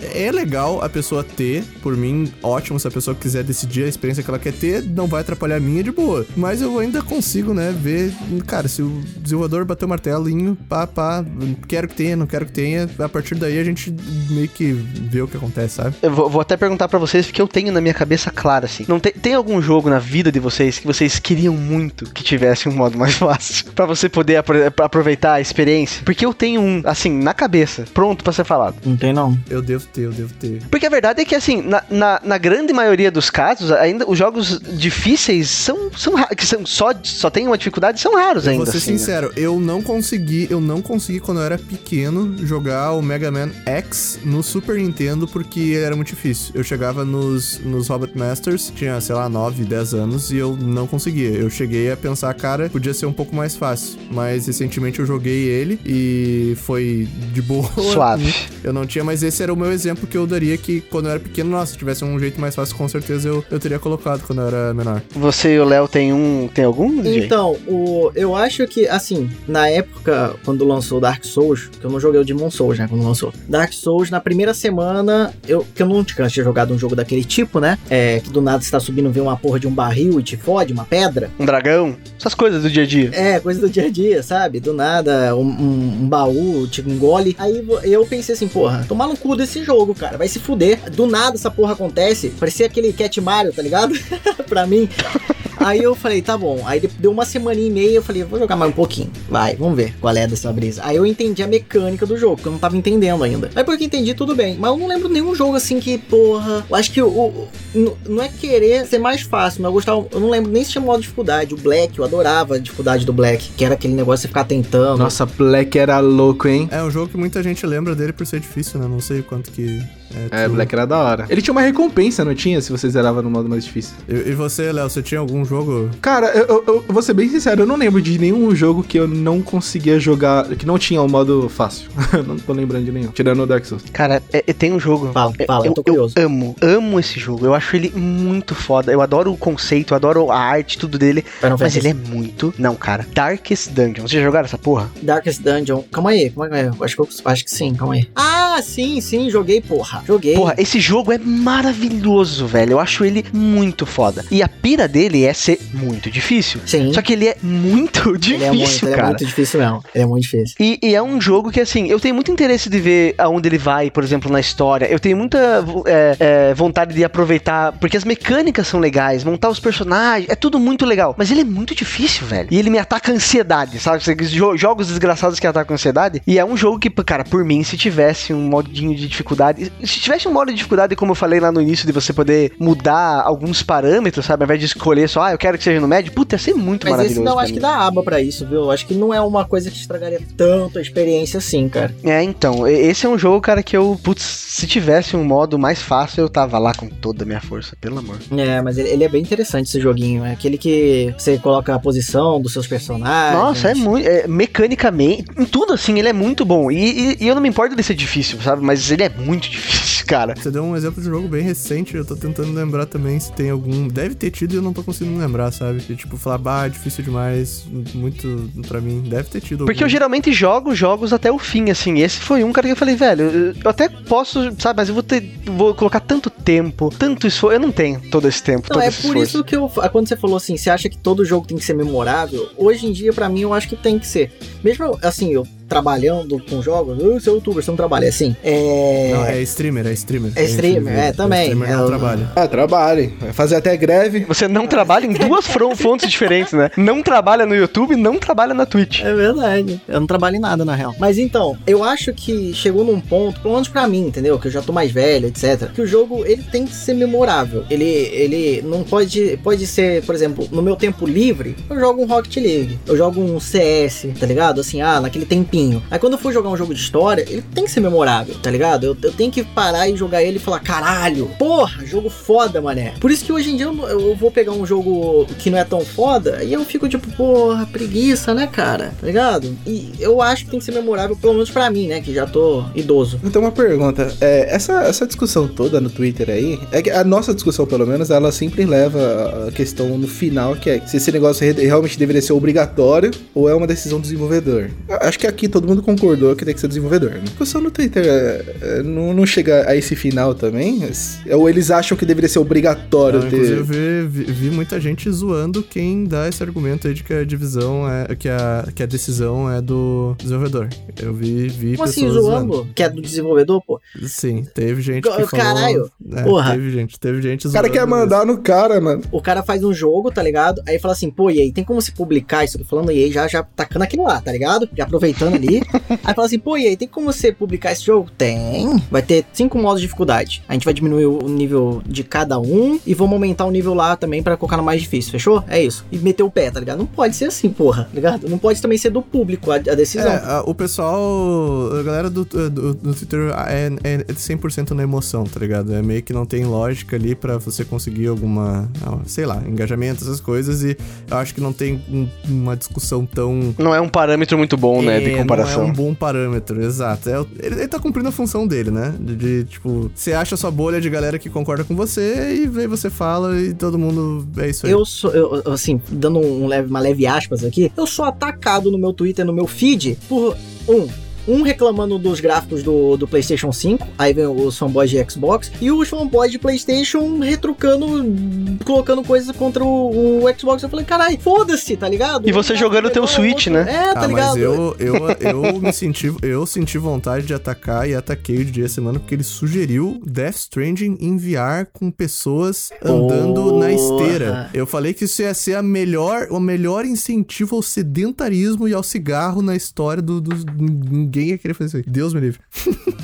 É legal a pessoa ter, por mim, ótimo se a pessoa quiser decidir a experiência que ela quer ter, não vai atrapalhar a minha de boa. Mas eu ainda consigo, né, ver, cara, se o desenvolvedor bater o martelinho, pá, pá, quero que tenha, não quero que tenha, a partir daí a gente meio que vê o que acontece, sabe? Eu vou, vou até perguntar para vocês, porque eu tenho na minha cabeça clara, assim. Não tem, tem algum jogo na vida de vocês que vocês queriam muito que tivesse um modo mais fácil? para você poder aproveitar a experiência? Porque eu tenho um, assim, na cabeça, pronto para ser falado. Não tem, não. Eu devo ter, eu devo ter. Porque a verdade é que, assim, na, na, na grande maioria dos casos, ainda os jogos difíceis são, são que são só, só tem uma dificuldade, são raros ainda. Vou ser assim, sincero, né? eu não consegui, eu não consegui quando eu era pequeno jogar o Mega Man X no Super Nintendo porque era muito difícil. Eu chegava nos, nos Robot Masters, tinha, sei lá, 9, 10 anos e eu não conseguia. Eu cheguei a pensar, cara, podia ser um pouco mais fácil. Mas recentemente eu joguei ele e foi de boa. Suave. Eu não tinha, mas esse era o meu exemplo que eu daria que quando eu era pequeno, nossa, se tivesse um jeito mais fácil, com certeza eu, eu teria colocado quando eu era menor. Você e o Léo tem um. Tem algum? DJ? Então, o, eu acho que, assim, na época, quando lançou Dark Souls, que eu não joguei o Demon Souls, né, quando lançou. Dark Souls, na primeira semana, eu, que eu não tinha jogado um jogo daquele tipo, né, é, que do nada você tá subindo, vê uma porra de um barril e te fode, uma pedra. Um dragão? Essas coisas do dia a dia. É, coisa do dia a dia, sabe? Do nada, um, um, um baú te engole. Aí eu pensei assim, porra, tomar no cu desse jogo, cara. Vai se fuder. Do nada essa porra acontece. Parecia aquele Cat Mario, tá ligado? pra mim. Aí eu falei, tá bom. Aí de- deu uma semaninha e meia, eu falei, vou jogar mais um pouquinho. Vai, vamos ver qual é dessa brisa. Aí eu entendi a mecânica do jogo, porque eu não tava entendendo ainda. Aí porque entendi, tudo bem. Mas eu não lembro nenhum jogo assim que, porra. Eu acho que o. o- não é querer ser mais fácil, mas eu gostava. Eu não lembro nem se tinha modo de dificuldade. O Black, eu adorava a dificuldade do Black, que era aquele negócio de você ficar tentando. Nossa, Black era louco, hein? É um jogo que muita gente lembra dele por ser difícil, né? Não sei quanto que é. É. Black era da hora. Ele tinha uma recompensa, não tinha? Se você zerava no modo mais difícil. E, e você, Léo, você tinha algum jogo? Cara, eu, eu- eu vou ser bem sincero, eu não lembro de nenhum jogo que eu não conseguia jogar, que não tinha o modo fácil. não tô lembrando de nenhum. Tirando o Dark Souls. Cara, é- é- tem um jogo. Fala, é- fala, eu tô curioso. amo, amo esse jogo. Eu acho ele muito foda. Eu adoro o conceito, eu adoro a arte, tudo dele. Final Mas Fantasy. ele é muito. Não, cara. Darkest Dungeon. Vocês já jogaram essa porra? Darkest Dungeon. Calma aí, calma aí. Eu Acho que, eu, acho que sim, calma aí. Ah, sim, sim, joguei, porra. Joguei. Porra, esse jogo é maravilhoso, velho. Eu acho ele muito foda. E a pira dele é ser muito difícil. sim. Só que ele é muito difícil, ele é muito, ele é cara. muito difícil mesmo. Ele é muito difícil. E, e é um jogo que, assim, eu tenho muito interesse de ver aonde ele vai, por exemplo, na história. Eu tenho muita é, é, vontade de aproveitar, porque as mecânicas são legais, montar os personagens, é tudo muito legal. Mas ele é muito difícil, velho. E ele me ataca a ansiedade, sabe? Jogos desgraçados que atacam a ansiedade. E é um jogo que, cara, por mim, se tivesse um modinho de dificuldade. Se tivesse um modo de dificuldade, como eu falei lá no início, de você poder mudar alguns parâmetros, sabe? Ao invés de escolher só, ah, eu quero que seja no médio, puta, ia ser muito Mas esse maravilhoso. não, pra acho mim. que dá aba pra isso, viu? Acho que não é uma coisa que estragaria tanto a experiência assim, cara. É, então, esse é um jogo, cara, que eu, putz, se tivesse um modo mais fácil, eu tava lá com toda a minha força, pelo amor. É, mas ele, ele é bem interessante esse joguinho. É aquele que você coloca a posição dos seus personagens. Nossa, é muito. É, mecanicamente, em tudo assim, ele é muito bom. E, e- e eu não me importo de ser difícil, sabe? Mas ele é muito difícil, cara. Você deu um exemplo de um jogo bem recente, eu tô tentando lembrar também se tem algum. Deve ter tido e eu não tô conseguindo lembrar, sabe? De tipo, falar, bah, difícil demais, muito pra mim. Deve ter tido Porque eu algum. geralmente jogo jogos até o fim, assim. Esse foi um cara que eu falei, velho, eu- até posso, sabe? Mas eu vou ter. Vou colocar tanto tempo, tanto esforço. Eu não tenho todo esse tempo, Não, todo é esse por esforço. isso que eu. Quando você falou assim, você acha que todo jogo tem que ser memorável? Hoje em dia, pra mim, eu acho que tem que ser. Mesmo assim, eu trabalhando com jogos, eu sou youtuber, você não trabalha assim. É. Não, é streamer, é streamer. É streamer, é, também. streamer É, não eu- trabalha. Ah, trabalhe. Vai fazer até greve. Você não trabalha em duas fontes diferentes, né? Não trabalha no YouTube, não trabalha na Twitch. É verdade. Eu não trabalho em nada, na real. Mas então, eu acho que chegou num ponto, pelo menos pra mim, entendeu? Que eu já tô mais velho, etc. Que o jogo, ele tem que ser memorável. Ele, ele não pode... Pode ser, por exemplo, no meu tempo livre, eu jogo um Rocket League. Eu jogo um CS, tá ligado? Assim, ah, naquele tempinho. Aí quando eu for jogar um jogo de história, ele tem que ser memorável, tá ligado? Eu, eu tenho que parar e jogar ele e falar, caralho, porra, jogo foda, mané. Por isso que hoje em dia eu, eu vou pegar um jogo que não é tão foda e eu fico tipo, porra, preguiça, né, cara? Tá ligado? E eu acho que tem que ser memorável, pelo menos pra mim, né, que já tô idoso. Então, uma pergunta. É, essa, essa discussão toda no Twitter aí, é que a nossa discussão, pelo menos, ela sempre leva a questão no final, que é se esse negócio re- realmente deveria ser obrigatório ou é uma decisão do desenvolvedor. Acho que aqui todo mundo concordou que tem que ser desenvolvedor. Né? A discussão no Twitter é, é, não, não chega a esse final também? Ou eles acham que deveria ser obrigatório Não, ter... inclusive, vi, vi muita gente zoando quem dá esse argumento aí de que a divisão é. que a, que a decisão é do desenvolvedor. Eu vi, vi Como assim, pessoas zoando? Que é do desenvolvedor, pô? Sim, teve gente que Ca- falou. caralho, É, porra. Teve gente, teve gente O cara quer mandar no cara, mano. O cara faz um jogo, tá ligado? Aí fala assim, pô, e aí, tem como se publicar isso? Falando e aí, já, já tacando aquilo lá, tá ligado? Já aproveitando ali. aí fala assim, pô, e aí, tem como você publicar esse jogo? Tem. Vai ter cinco modos de dificuldade. A gente vai diminuir o nível de cada um e vamos aumentar o nível lá também pra colocar no mais difícil, fechou? É isso. E meter o pé, tá ligado? Não pode ser assim, porra, tá ligado? Não pode também ser do público a, a decisão. É, a- o pessoal, a galera do, do, do Twitter é, é 100% na emoção, tá ligado? É meio que não tem lógica ali pra você conseguir alguma, ah, sei lá, engajamento, essas coisas, e eu acho que não tem um- uma discussão tão. Não é um parâmetro muito bom, né? De É, comparação. Não é um bom parâmetro, exato. É, ele, ele tá cumprindo a função dele, né? De, de, tipo, você acha a sua bolha de galera que concorda com você e aí você fala e todo mundo. É isso aí. Eu sou, eu, assim, dando um leve, uma leve aspas aqui, eu sou atacado no meu Twitter, no meu feed, por um um reclamando dos gráficos do, do PlayStation 5, aí vem os fanboys de Xbox, e os fanboys de PlayStation retrucando, colocando coisas contra o, o Xbox. Eu falei, caralho, foda-se, tá ligado? E você jogando teu pegou Switch, outro. né? É, tá Ah, ligado? mas eu, eu, eu me senti, eu senti vontade de atacar e ataquei o dia essa semana porque ele sugeriu Death Stranding em VR com pessoas andando na Porra. esteira. Eu falei que isso ia ser a melhor, o melhor incentivo ao sedentarismo e ao cigarro na história do, dos ninguém ia querer fazer isso aí. Deus me livre.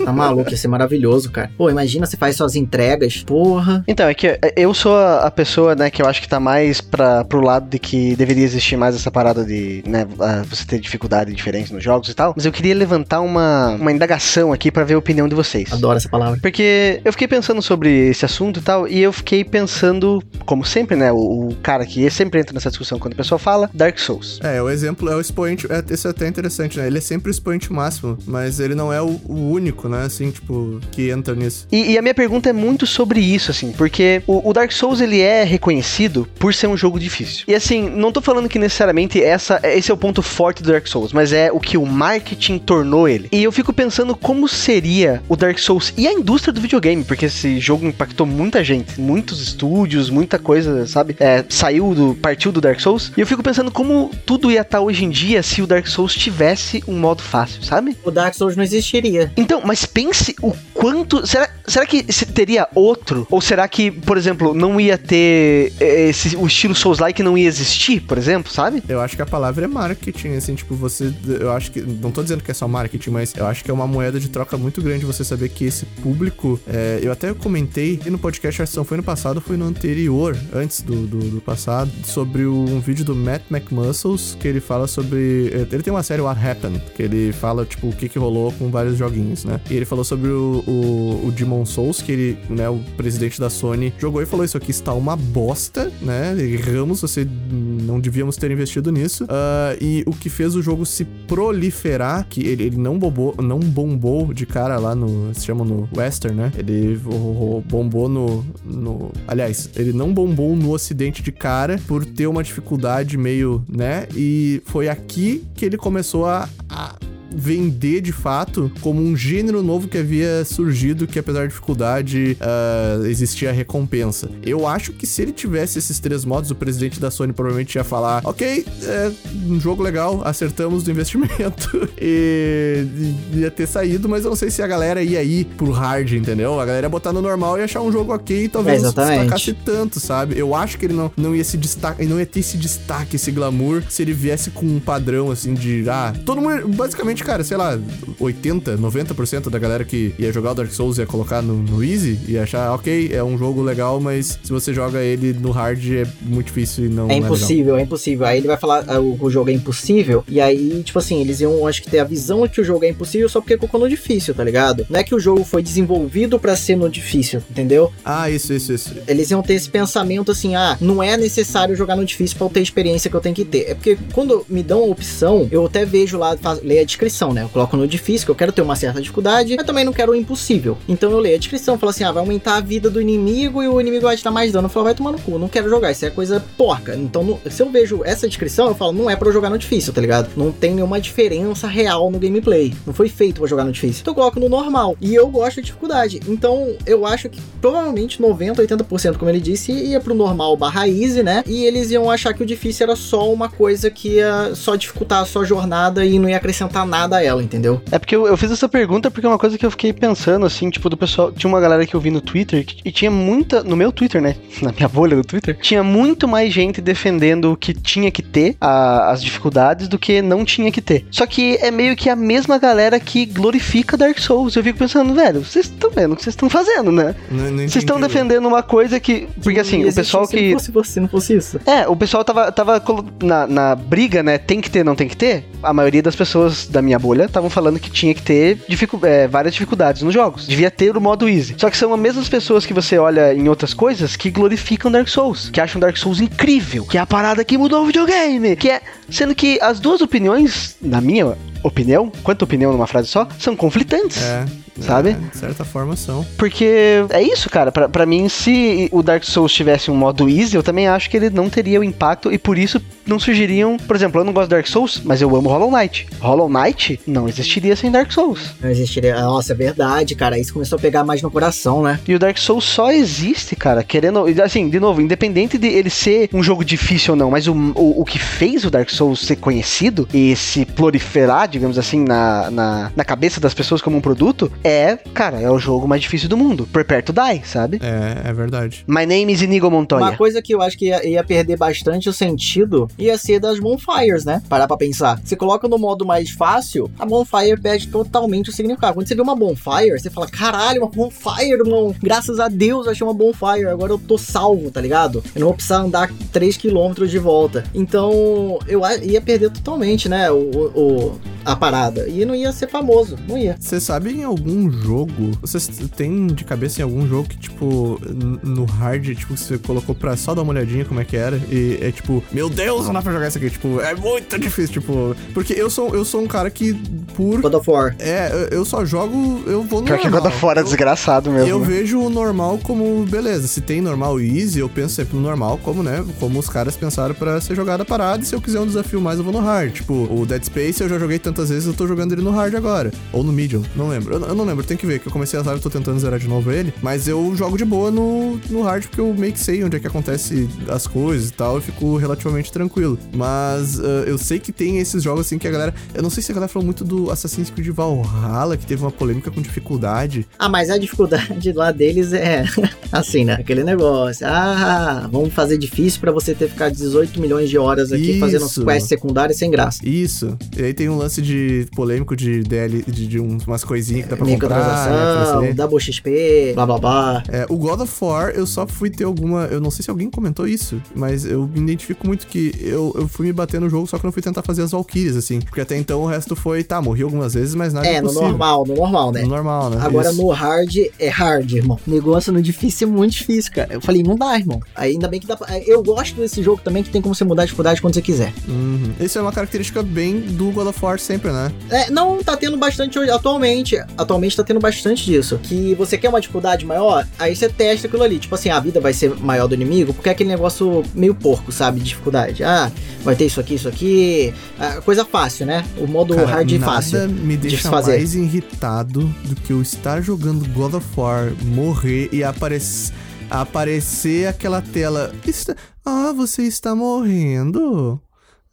Tá maluco, ia ser maravilhoso, cara. Pô, imagina você faz suas entregas, porra. Então, é que eu sou a pessoa, né, que eu acho que tá mais pra, pro lado de que deveria existir mais essa parada de, né, você ter dificuldade diferente nos jogos e tal. Mas eu queria levantar uma, uma indagação aqui pra ver a opinião de vocês. Adoro essa palavra. Porque eu fiquei pensando sobre esse assunto e tal, e eu fiquei pensando, como sempre, né, o, o cara que sempre entra nessa discussão quando o pessoal fala, Dark Souls. É, o exemplo é o expoente. É, isso é até interessante, né? Ele é sempre o expoente máximo, mas ele não é o, o único, né? Assim, tipo, que entra nisso. E, e a minha pergunta é muito sobre isso, assim, porque o, o Dark Souls ele é reconhecido por ser um jogo difícil. E assim, não tô falando que necessariamente essa, esse é o ponto forte do Dark Souls, mas é o que o marketing tornou ele. E eu fico pensando como seria o Dark Souls e a indústria do videogame, porque esse jogo impactou muita gente, muitos estúdios, muita coisa, sabe? É, saiu do. partiu do Dark Souls. E eu fico pensando como tudo ia estar hoje em dia se o Dark Souls tivesse um modo fácil, sabe? O Dark Souls não existiria. Então, mas pense o quanto. Será, será que teria outro? Ou será que, por exemplo, não ia ter eh, esse, o estilo Souls-like não ia existir, por exemplo, sabe? Eu acho que a palavra é marketing, assim, tipo, você. Eu acho que. Não tô dizendo que é só marketing, mas eu acho que é uma moeda de troca muito grande você saber que esse público. é, eu até comentei no podcast, acho que não foi no passado, foi no anterior, antes do, do, do passado, sobre o- um vídeo do Matt McMuscles, que ele fala sobre. é, Ele tem uma série What Happened, que ele fala, tipo, o que, que rolou com vários joguinhos, né? E ele falou sobre o, o, o Demon Souls, que ele, né, o presidente da Sony, jogou e falou: Isso aqui está uma bosta, né? Erramos, você não devíamos ter investido nisso. Ah, e o que fez o jogo se proliferar, que ele, ele não bombou, não bombou de cara lá no. Se chama no Western, né? Ele bombou no, no. Aliás, ele não bombou no Ocidente de cara por ter uma dificuldade meio, né? E foi aqui que ele começou a- a vender de fato como um gênero novo que havia surgido que apesar da dificuldade ah, existia a recompensa. Eu acho que se ele tivesse esses três modos, o presidente da Sony provavelmente ia falar, ok, é um jogo legal, acertamos do investimento e ia ter saído, mas eu não sei se a galera ia ir pro hard, entendeu? A galera ia botar no normal e achar um jogo ok e talvez É, não se destacasse tanto, sabe? Eu acho que ele não, não ia se destacar, não ia ter esse destaque, esse glamour, se ele viesse com um padrão assim de, ah, todo mundo, basicamente, cara, sei lá, 80, 90% da galera que ia jogar o Dark Souls ia colocar no, no Easy e achar, ok, é um jogo legal, mas se você joga ele no hard é muito difícil e não É legal. impossível, é impossível. Aí ele vai falar ah, o, o jogo é impossível. E aí, tipo assim, eles iam, acho que ter a visão que o jogo é impossível só porque colocou no difícil, tá ligado? Não é que o jogo foi desenvolvido pra ser no difícil, entendeu? Ah, isso, isso, isso. Eles iam ter esse pensamento assim: ah, não é necessário jogar no difícil pra eu ter a experiência que eu tenho que ter. É porque quando me dão a opção, eu até vejo lá, leio a descrição, né? Eu coloco no difícil, que eu quero ter uma certa dificuldade, mas também não quero o impossível. Então eu leio a descrição, falo assim: ah, vai aumentar a vida do inimigo e o inimigo vai te dar mais dano. Eu falo, vai tomar no cu, não quero jogar, isso é coisa porca. Então, se eu vejo essa descrição, eu falo, não é pra eu jogar no difícil, tá ligado? Não tem nenhuma diferença real no gameplay. Não foi feito pra jogar no difícil. Então eu coloco no normal. E eu gosto de dificuldade. Então eu acho que provavelmente 90, 80%, como ele disse, ia pro normal barra easy, né? E eles iam achar que o difícil era só uma coisa que ia só dificultar a sua jornada e não ia acrescentar nada a ela, entendeu? É porque eu, eu fiz essa pergunta porque é uma coisa que eu fiquei pensando, assim, tipo, do pessoal. Tinha uma galera que eu vi no Twitter que- e tinha muita. No meu Twitter, né? Na minha bolha do Twitter, tinha muito mais gente defendendo que tinha que ter a- as dificuldades do que não tinha que ter. Só que é meio que a mesma galera que glorifica Dark Souls. Eu fico pensando, velho, vocês estão vendo o que vocês estão fazendo, né? Vocês estão entendi. defendendo uma coisa que. Porque assim, o pessoal que. Se fosse, você, não fosse isso. É, o pessoal tava, tava na, na briga, né? Tem que ter, não tem que ter. A maioria das pessoas da minha bolha estavam falando que tinha que ter dificu- é, várias dificuldades nos jogos. Devia ter o modo easy. Só que são as mesmas pessoas que você olha em outras coisas que glorificam Dark Souls. Que acham Dark Souls incrível. Que é a parada que mudou o videogame. Que é. Sendo que as duas opiniões, na minha opinião, quanta opinião numa frase só, são conflitantes. É. Sabe? É, de certa forma são. Porque é isso, cara. Pra, pra mim, se o Dark Souls tivesse um modo easy, eu também acho que ele não teria o impacto e por isso não surgiriam. Por exemplo, eu não gosto de Dark Souls, mas eu amo Hollow Knight. Hollow Knight não existiria sem Dark Souls. Não existiria. Nossa, é verdade, cara. Isso começou a pegar mais no coração, né? E o Dark Souls só existe, cara, querendo. Assim, de novo, independente de ele ser um jogo difícil ou não, mas o, o, o que fez o Dark Souls ser conhecido e se proliferar, digamos assim, na, na, na cabeça das pessoas como um produto, é, cara, é o jogo mais difícil do mundo. Prepare to die, sabe? É, é verdade. My name is Inigo Montoya. Uma coisa que eu acho que ia, ia perder bastante o sentido ia ser das bonfires, né? Parar pra pensar. Você coloca no modo mais fácil, a bonfire perde totalmente o significado. Quando você vê uma bonfire, você fala, caralho, uma bonfire, irmão. Graças a Deus eu achei uma bonfire. Agora eu tô salvo, tá ligado? Eu não vou precisar andar 3km de volta. Então, eu ia perder totalmente, né? O, o- o- a parada. E não ia ser famoso. Não ia. Você sabe em algum jogo? Vocês têm de cabeça em algum jogo que, tipo, no hard, tipo, você colocou pra só dar uma olhadinha como é que era? E é tipo, meu Deus, não dá pra jogar isso aqui. Tipo, é muito difícil, tipo. Porque eu sou, eu sou um cara que, por. God of War. É, eu- só jogo, eu vou no Pior que normal. God of War é Eu- desgraçado mesmo. Eu né? vejo o normal como, beleza, se tem normal e easy, eu penso sempre no normal como, né, como os caras pensaram pra ser jogada parada, e se eu quiser um desafio mais, eu vou no hard. Tipo, o Dead Space eu já joguei tantas vezes, eu tô jogando ele no hard agora. Ou no medium, não lembro. Eu, eu não lembro, tem que ver, que eu comecei a live, tô tentando zerar de novo ele, mas eu jogo de boa no, no hard, porque eu meio que sei onde é que acontece as coisas e tal, eu fico relativamente tranquilo. Mas ah, eu sei que tem esses jogos assim que a galera... Eu não sei se a galera falou muito do Assassin's Creed Valhalla, que teve uma polêmica com dificuldade. Ah, mas a dificuldade lá deles é assim, né? Aquele negócio. Ah, vamos fazer difícil pra você ter que ficar 18 milhões de horas aqui fazendo Isso. quests secundárias sem graça. Isso. E aí tem um lance de polêmico de DL, de, de umas coisinhas que dá pra né? Microtransação, CD. Double XP, blá blá blá. É, o God of War, eu só fui ter alguma. Eu não sei se alguém comentou isso, mas eu me identifico muito que eu, eu fui me bater no jogo, só que eu não fui tentar fazer as Valkyries, assim. Porque até então o resto foi, tá, morri algumas vezes, mas nada É, no normal, no normal, né? No normal, né? Agora Isso. no hard é hard, irmão. Negócio no difícil é muito difícil, cara. Eu falei, não dá, irmão. Ainda bem que dá pra... Eu gosto desse jogo também que tem como você mudar a dificuldade quando você quiser. Uhum. Isso é uma característica bem do God of War sempre, né? É, não, tá tendo bastante hoje, atualmente. Atualmente tá tendo bastante disso. Que você quer uma dificuldade maior, aí você testa aquilo ali. Tipo assim, a vida vai ser maior do inimigo, porque é aquele negócio meio porco, sabe? De dificuldade. Ah, vai ter isso aqui, isso aqui. Ah, coisa fácil, né? O modo Cara, hard e nada fácil. me de deixa se fazer. mais irritado do que eu estar jogando God of War, morrer e aparecer, aparecer aquela tela. Ah, você está morrendo?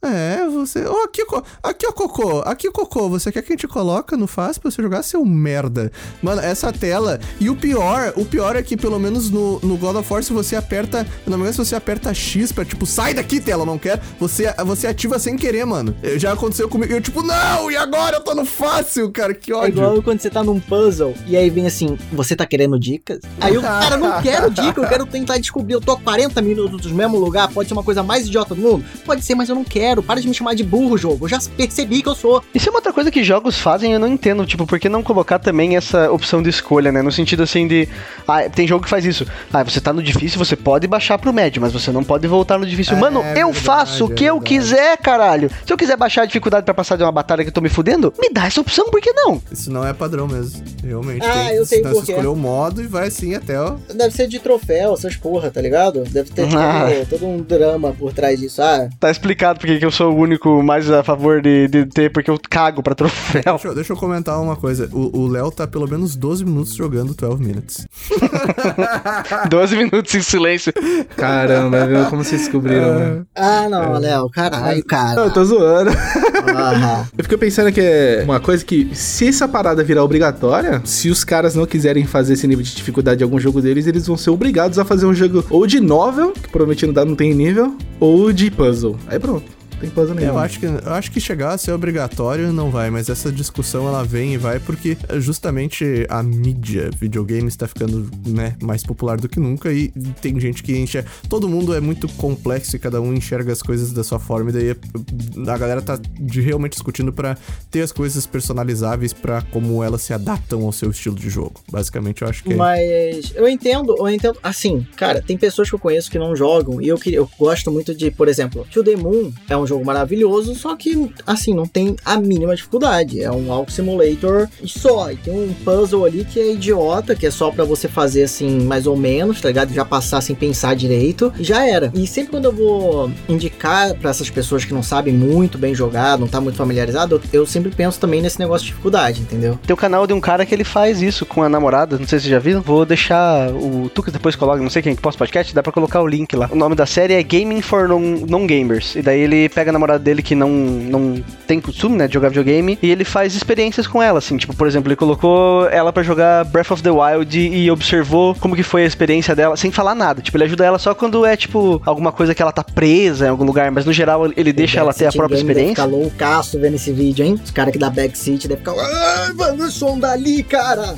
É, você. Oh, aqui, aqui, ó, Cocô. Aqui, Cocô. Você quer que a gente coloca no faz pra você jogar, seu merda? Mano, essa tela. E o pior, o pior é que, pelo menos no, no God of War, se você aperta. Não me engano, se você aperta X pra, tipo, sai daqui, tela, não quer. Você, você ativa sem querer, mano. Eu- Já aconteceu comigo. Eu, tipo, não, e agora eu tô no fácil, cara. Que É ódio. igual quando você tá num puzzle e aí vem assim, você tá querendo dicas? Aí eu, cara, eu não quero dica, eu quero tentar descobrir. Eu tô há 40 minutos no mesmo lugar, pode ser uma coisa mais idiota do mundo? Pode ser, mas eu não quero. Para de me chamar de burro, jogo. Eu já percebi que eu sou. Isso é uma outra coisa que jogos fazem, eu não entendo, tipo, por que não colocar também essa opção de escolha, né? No sentido assim de. Ah, tem jogo que faz isso. Ah, você tá no difícil, você pode baixar pro médio, mas você não pode voltar no difícil. É, Mano, eu verdade, faço o é que eu verdade. quiser, caralho. Se eu quiser baixar a dificuldade pra passar de uma batalha que eu tô me fudendo, me dá essa opção, por que não? Isso não é padrão mesmo. Realmente. Ah, tem, eu sei por você quê. escolheu o modo e vai assim até, ó. Deve ser de troféu, essas porra, tá ligado? Deve ter Ah. todo, todo um drama por trás disso. Ah, Tá explicado porque que eu sou o único mais a favor de, de ter, porque eu cago pra troféu. Deixa, eu- deixa eu comentar uma coisa. O Léo tá pelo menos 12 minutos jogando 12 Minutes. 12 minutos em silêncio. Caramba, viu como vocês descobriram, mano. ah não, Léo, caralho, cara. Não, eu tô zoando. Ah, Eu fico pensando que é uma coisa que, se essa parada virar obrigatória, se os caras não quiserem fazer esse nível de dificuldade em algum jogo deles, eles vão ser obrigados a fazer um jogo ou de novel, que provavelmente não, dá, não tem nível, ou de puzzle. Aí pronto. Tem puzzle nenhum. Eu acho, que, eu acho que chegar a ser obrigatório não vai, mas essa discussão ela vem e vai porque justamente a mídia videogame está ficando né, mais popular do que nunca e tem gente que enxerga. Todo mundo é muito complexo e cada um enxerga as coisas da sua forma, e daí a galera tá de, realmente discutindo pra ter as coisas personalizáveis pra como elas se adaptam ao seu estilo de jogo. Basicamente, eu acho que é. Mas eu entendo, eu entendo. Assim, cara, tem pessoas que eu conheço que não jogam e eu, que- eu gosto muito de, por exemplo, To The Moon é um jogo maravilhoso, só que, assim, não tem a mínima dificuldade. É um Walk Simulator e só. E tem um puzzle ali que é idiota, que é só para você fazer, assim, mais ou menos, tá ligado? Já passar sem pensar direito e já era. E sempre quando eu vou indicar para essas pessoas que não sabem muito bem jogar, não tá muito familiarizado, eu sempre penso também nesse negócio de dificuldade, entendeu? Tem o canal de um cara que ele faz isso com a namorada, não sei se vocês já viram. Vou deixar o. Tu que depois coloca, não sei quem que posta podcast, dá pra colocar o link lá. O nome da série é Gaming for Non-Gamers. e daí ele pega a namorada dele que não, não tem costume, né, de jogar videogame, e ele faz experiências com ela, assim. Tipo, por exemplo, ele colocou ela para jogar Breath of the Wild e observou como que foi a experiência dela, sem falar nada. Tipo, ele ajuda ela só quando é, tipo, alguma coisa que ela tá presa em algum lugar, mas no geral ele deixa ela ter a própria experiência. Deve ficar loucaço vendo esse vídeo, hein? Os caras que dá backseat devem ficar. Ah, mano, o som dali, cara!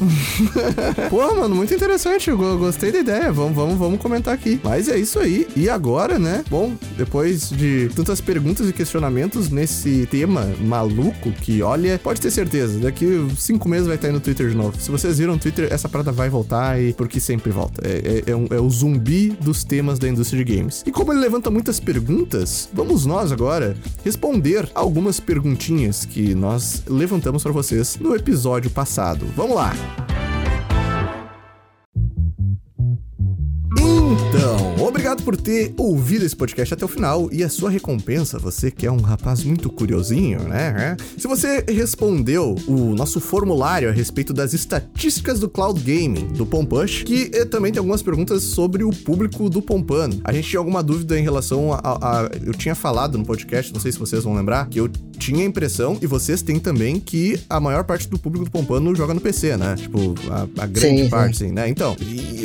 Pô, mano, muito interessante. Eu gostei da ideia. Vamos, vamos, vamos comentar aqui. Mas é isso aí. E agora, né? Bom, depois de tantas perguntas e questionamentos nesse tema maluco que, olha, pode ter certeza, daqui cinco meses vai estar aí no Twitter de novo. Se vocês viram o Twitter, essa parada vai voltar e porque sempre volta. É, é, é, um, é o zumbi dos temas da indústria de games. E como ele levanta muitas perguntas, vamos nós agora responder algumas perguntinhas que nós levantamos para vocês no episódio passado. Vamos lá! Então, obrigado por ter ouvido esse podcast até o final e a sua recompensa, você que é um rapaz muito curiosinho, né? Se você respondeu o nosso formulário a respeito das estatísticas do cloud gaming do Pompush, que eh, também tem algumas perguntas sobre o público do Pompano. A gente tinha alguma dúvida em relação a, a, a, eu tinha falado no podcast, não sei se vocês vão lembrar, que eu tinha a impressão e vocês têm também que a maior parte do público do Pompano joga no PC, né? Tipo, a, grande sim, parte, sim. né? Então,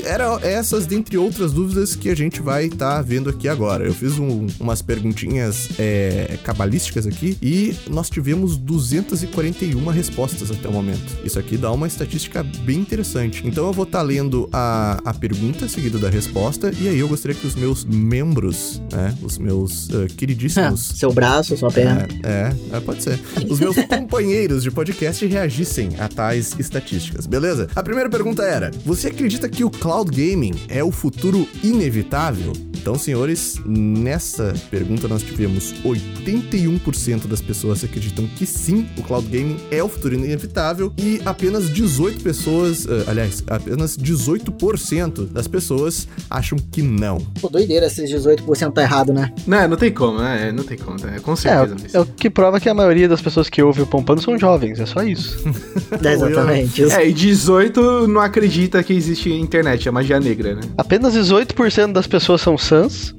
eram essas dentre outras dúvidas que a gente vai estar tá vendo aqui agora. Eu fiz um, umas perguntinhas é, cabalísticas aqui e nós tivemos 241 respostas até o momento. Isso aqui dá uma estatística bem interessante. Então eu vou estar tá lendo a, a pergunta seguida da resposta e aí eu gostaria que os meus membros, né, os meus uh, queridíssimos... Seu braço, sua perna. É, é, pode ser. Os meus companheiros de podcast reagissem a tais estatísticas, beleza? A primeira pergunta era: Você acredita que o cloud gaming é o futuro inevitável? Então, senhores, nessa pergunta nós tivemos 81% das pessoas acreditam que sim, o cloud gaming é o futuro inevitável e apenas 18 pessoas, uh, aliás, apenas 18% das pessoas acham que não. Pô, doideira esses 18% tá errado, né? Não, não tem como, né? Não tem como, é, com certeza. É, é, o que prova que a maioria das pessoas que ouvem o Pompano são jovens, é só isso. é, exatamente. É, e 18 não acredita que existe internet, é magia negra, né? Apenas 18% das pessoas são sãs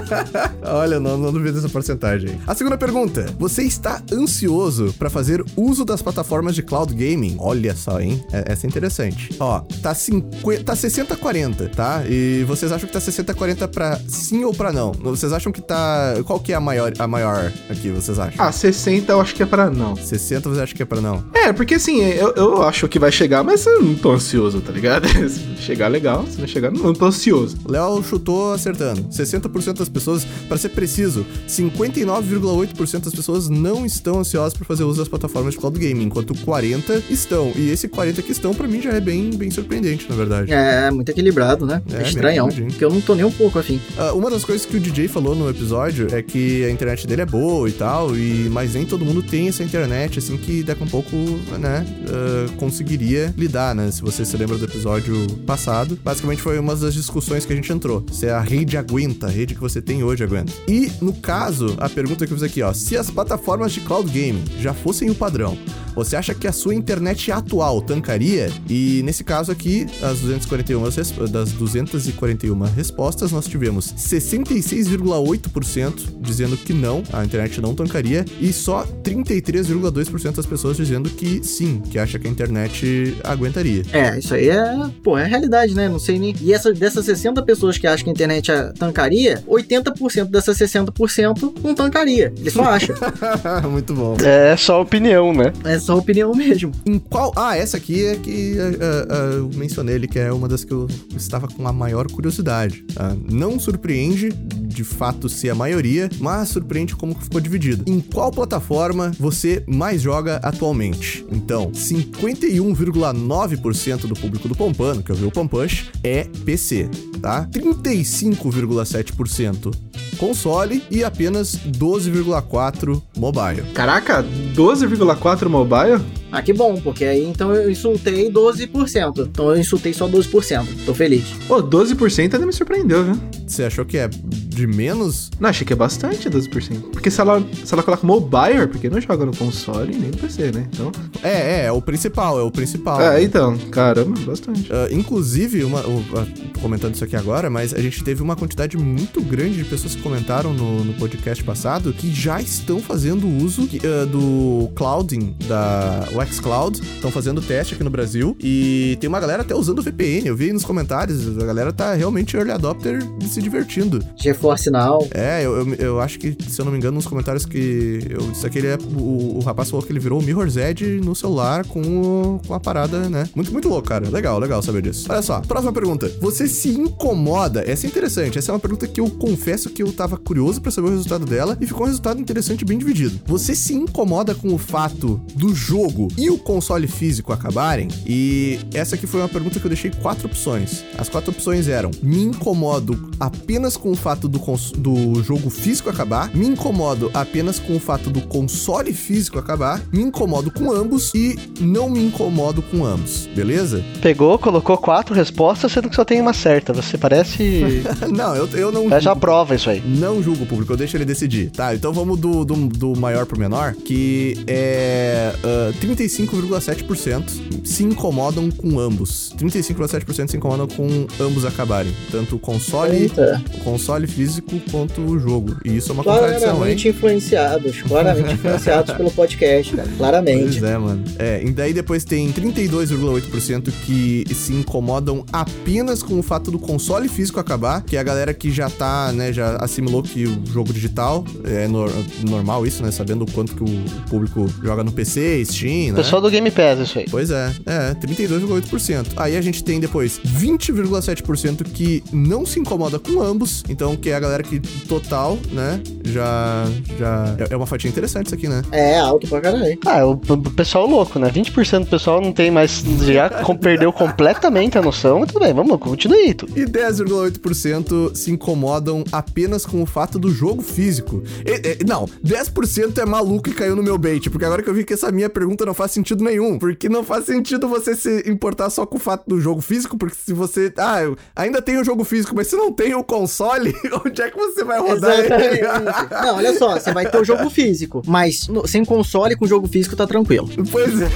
Olha, não, não duvido dessa porcentagem. A segunda pergunta: Você está ansioso para fazer uso das plataformas de cloud gaming? Olha só, hein? É, essa é interessante. Ó, tá, 50, tá 60-40, tá? E vocês acham que tá 60-40 pra sim ou pra não? Vocês acham que tá. Qual que é a maior, a maior aqui, vocês acham? Ah, 60 eu acho que é pra não. 60 você acha que é pra não? É, porque assim, eu, eu acho que vai chegar, mas eu não tô ansioso, tá ligado? Se chegar legal, se não chegar, não tô ansioso. Léo chutou acertando ano. 60% das pessoas, para ser preciso, 59,8% das pessoas não estão ansiosas para fazer uso das plataformas de cloud gaming, enquanto 40 estão. E esse 40 que estão, para mim, já é bem, bem surpreendente, na verdade. É, muito equilibrado, né? É, é estranhão, porque eu não tô nem um pouco afim. Uh, uma das coisas que o DJ falou no episódio é que a internet dele é boa e tal, e mas nem todo mundo tem essa internet, assim, que daqui a um pouco, né, uh, conseguiria lidar, né? Se você se lembra do episódio passado, basicamente foi uma das discussões que a gente entrou. Se a rede aguenta, a rede que você tem hoje aguenta. E, no caso, a pergunta que eu fiz aqui, ó, se as plataformas de cloud gaming já fossem o padrão, você acha que a sua internet atual tancaria? E nesse caso aqui, as 241 das 241 respostas, nós tivemos 66,8% dizendo que não, a internet não tancaria, e só 33,2% das pessoas dizendo que sim, que acha que a internet aguentaria. É, isso aí é, pô, é realidade, né? Não sei nem. E essa, dessas 60 pessoas que acham que a internet tancaria, 80% dessas 60% não tancaria. Ele só acha. Muito bom. É só opinião, né? É só só opinião mesmo. Em qual. Ah, essa aqui é que ah, ah, eu mencionei ele, que é uma das que eu estava com a maior curiosidade. tá? Não surpreende de fato ser a maioria, mas surpreende como que ficou dividido. Em qual plataforma você mais joga atualmente? Então, 51,9% do público do Pompano, que eu vi o Pompush, é PC, tá? 35,7% console e apenas 12,4% mobile. Caraca, 12,4 mobile? Maia? Ah, que bom, porque aí então eu insultei 12%. Então eu insultei só 12%. Tô feliz. Pô, 12% ainda me surpreendeu, viu? Você achou que é de menos? Não, achei que é bastante 12%. Porque se ela, se ela coloca mobile, porque não joga no console nem no PC, né? Então. É, é, é o principal, é o principal. É, então, caramba, bastante. Ah, inclusive, uma, tô comentando isso aqui agora, mas a gente teve uma quantidade muito grande de pessoas que comentaram no, no podcast passado que já estão fazendo uso que, ah, do clouding, da o xCloud, estão fazendo teste aqui no Brasil e tem uma galera até usando VPN. Eu vi aí nos comentários, a galera tá realmente early adopter e se divertindo. GeForce Now. É, eu, eu, eu acho que, se eu não me engano, nos comentários que eu disse aqui, ele é, o, o rapaz falou que ele virou o Mirror's Edge no celular com, o- com a parada, né? Muito, muito louco, cara. Legal, legal saber disso. Olha só, próxima pergunta. Você se incomoda? Essa é interessante. Essa é uma pergunta que eu confesso que eu tava curioso pra saber o resultado dela e ficou um resultado interessante bem dividido. Você se incomoda com o fato do jogo e o console físico acabarem? E essa aqui foi uma pergunta que eu deixei quatro opções. As quatro opções eram: me incomodo apenas com o fato do, do jogo físico acabar, me incomodo apenas com o fato do console físico acabar, me incomodo com ambos e não me incomodo com ambos, beleza? Pegou, colocou quatro respostas, sendo que só tem uma certa. Você parece. não, eu, eu não. parece uma prova isso aí. Não julgo o público, eu deixo ele decidir. Tá, então vamos do, do, do maior pro menor, que é ah, 35,7% se incomodam com ambos. 35,7% se incomodam com ambos acabarem. Tanto o console, Eita. o console físico quanto o jogo. E isso é uma contradição, hein? Claramente influenciados. Claramente influenciados pelo podcast, cara. Claramente. Pois é, mano. É, e daí depois tem 32,8% que se incomodam apenas com o fato do console físico acabar, que é a galera que já tá, né, já assimilou que o jogo digital é nor- normal isso, né, sabendo o quanto que o público joga no PC, Steam, né? Pessoal do Game Pass, isso aí. Pois é, é, 32,8%. Aí a gente tem depois 20,7% que não se incomoda com ambos, então que é a galera que total, né, já já é- é uma fatia interessante isso aqui, né? É, alto pra caralho. Ah, o, o pessoal louco, né? 20% do pessoal não tem mais. Já perdeu completamente a noção. Mas tudo bem, vamos, continue aí. Tu. E 10,8% se incomodam apenas com o fato do jogo físico. E- e- não, 10% é maluco e caiu no meu bait, porque agora que eu vi que essa minha pergunta não faz sentido nenhum. Porque não faz sentido você se importar só com o fato do jogo físico, porque se você. Ah, eu ainda tem o jogo físico, mas se não tem o console, onde é que você vai rodar ele? Exatamente. Não, olha só, você vai ter o jogo físico, mas no- sem console com jogo físico tá tranquilo. pois é.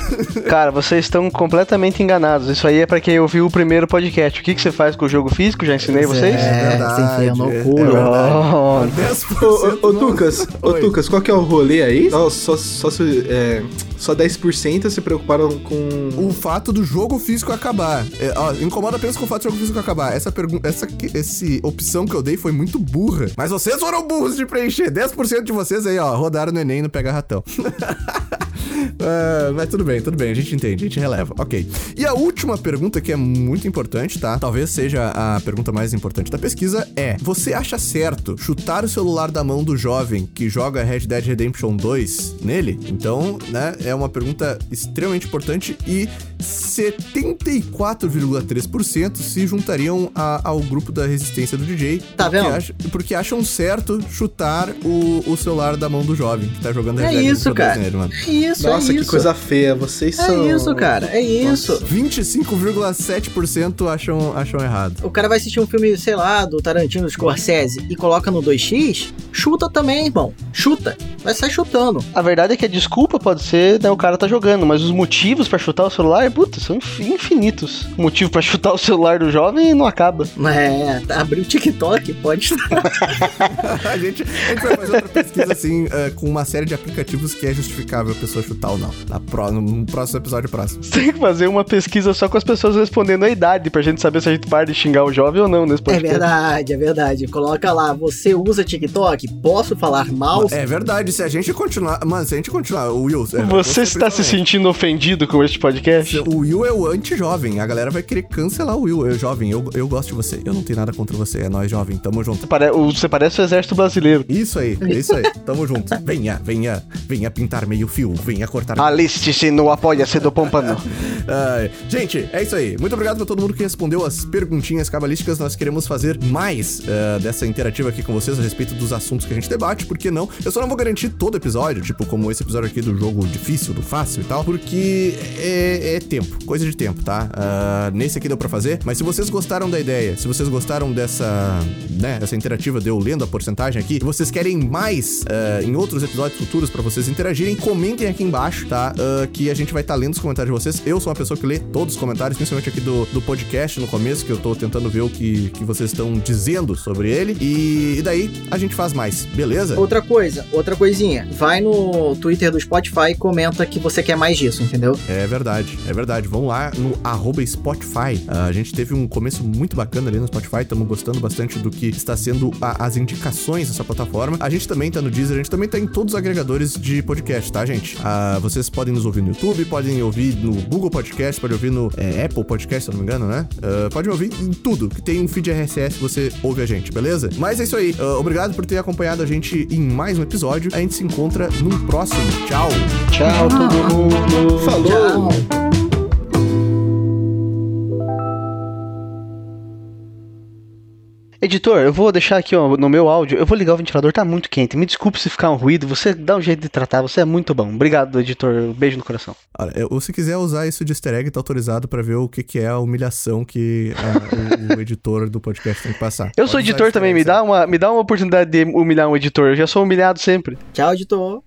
Cara, vocês estão completamente enganados. Isso aí é pra quem ouviu o primeiro podcast. O que, que você faz com o jogo físico? Já ensinei vocês? É, você enfia no é cu, verdade. 10% Ô, Tucas, ô. Tucas, qual que é o rolê aí? Só, só, só, se- é, só 10% se preocuparam com. o fato do jogo físico acabar. É, ó, incomoda apenas com o fato do jogo físico acabar. Essa pergunta, essa, esse opção que eu dei foi muito burra. Mas vocês foram burros de preencher. 10% de vocês aí, ó, rodaram no Enem no Pega Ratão. Ah, mas tudo bem, tudo bem, a gente entende, a gente releva. Ok. E a última pergunta, que é muito importante, tá? Talvez seja a pergunta mais importante da pesquisa, é: Você acha certo chutar o celular da mão do jovem que joga Red Dead Redemption 2 nele? Então, né, é uma pergunta extremamente importante e 74,3% se juntariam a- ao grupo da resistência do DJ. Tá porque vendo? ach- porque acham certo chutar o, o celular da mão do jovem que tá jogando É Red Dead isso, Redemption 2 cara. nele, mano. É isso, Nossa, é que isso. coisa feia. Vocês É são. isso, cara, é isso. 25,7% acham, acham errado. O cara vai assistir um filme, sei lá, do Tarantino, do Scorsese e coloca no 2x, chuta também, irmão. Chuta. Vai sair chutando. A verdade é que a desculpa pode ser, né, o cara tá jogando, mas os motivos pra chutar o celular, puta, são inf- infinitos. O motivo pra chutar o celular do jovem não acaba. É, tá, abrir o TikTok, pode a, gente, a gente vai fazer outra pesquisa assim, eh, com uma série de aplicativos que é justificável a pessoa chutar ou não. Na pro, no próximo episódio próximo. Você tem que fazer uma pesquisa só com as pessoas respondendo a idade, pra gente saber se a gente para de xingar o jovem ou não nesse É podcast. verdade, é verdade. Coloca lá, você usa TikTok? Posso falar mal? É verdade, se a gente continuar. Mano, se a gente continuar. O Will. é, Você está se sentindo ofendido com este podcast? O Will é o anti-jovem. A galera vai querer cancelar o Will. Eu, jovem, eu, eu gosto de você. Eu não tenho nada contra você. É nós, jovem. Tamo junto. Pare- o- Você parece o exército brasileiro. Isso aí, é isso aí. Tamo junto. Venha, venha, venha pintar meio fio. Venha cortar. Aliste-se no Apoia-se do Pompano. Gente, é isso aí. Muito obrigado pra todo mundo que respondeu as perguntinhas cabalísticas. Nós queremos fazer mais eh, dessa interativa aqui com vocês a respeito dos assuntos que a gente debate, por que não? Eu só não vou garantir todo episódio, tipo, como esse episódio aqui do jogo difícil, do fácil e tal, porque é, é tempo, coisa de tempo, tá? Ah, nesse aqui deu pra fazer, mas se vocês gostaram da ideia, se vocês gostaram dessa, né, dessa interativa de eu lendo a porcentagem aqui, e vocês querem mais eh, em outros episódios futuros pra vocês interagirem, comentem aqui embaixo, tá? Ah, que a gente vai estar lendo os comentários de vocês. Eu sou uma pessoa que lê todos os comentários, principalmente aqui do, do podcast no começo, que eu tô tentando ver o que, que vocês estão dizendo sobre ele. E, e daí a gente faz mais, beleza? Outra coisa, outra coisinha. Vai no Twitter do Spotify e comenta que você quer mais disso, entendeu? É verdade, é verdade. Vão lá no arroba Spotify. Ah, a gente teve um começo muito bacana ali no Spotify, estamos gostando bastante do que está sendo a- as indicações dessa plataforma. A gente também tá no Deezer, a gente também tá em todos os agregadores de podcast, tá, gente? Ah, vocês podem nos ouvir no YouTube, podem ouvir no Google Podcast, podem ouvir no é, Apple Podcast, se eu não me engano, né? Ah, pode ouvir em tudo, que tem um feed RSS, você ouve a gente, beleza? Mas é isso aí. Ah, obrigado por ter acompanhado a gente em mais um episódio. A gente se encontra no próximo. Tchau! Tchau, todo mundo. Falou! Tchau. Editor, eu vou deixar aqui ó, no meu áudio, eu vou ligar o ventilador, tá muito quente. Me desculpe se ficar um ruído, você dá um jeito de tratar, você é muito bom. Obrigado, editor. Beijo no coração. Olha, ou se quiser usar isso de easter egg, tá autorizado pra ver o que, que é a humilhação que ah, o, o editor do podcast tem que passar. Eu sou Pode usar editor também, me dá, uma, me dá uma oportunidade de humilhar um editor. Eu já sou humilhado sempre. Tchau, editor.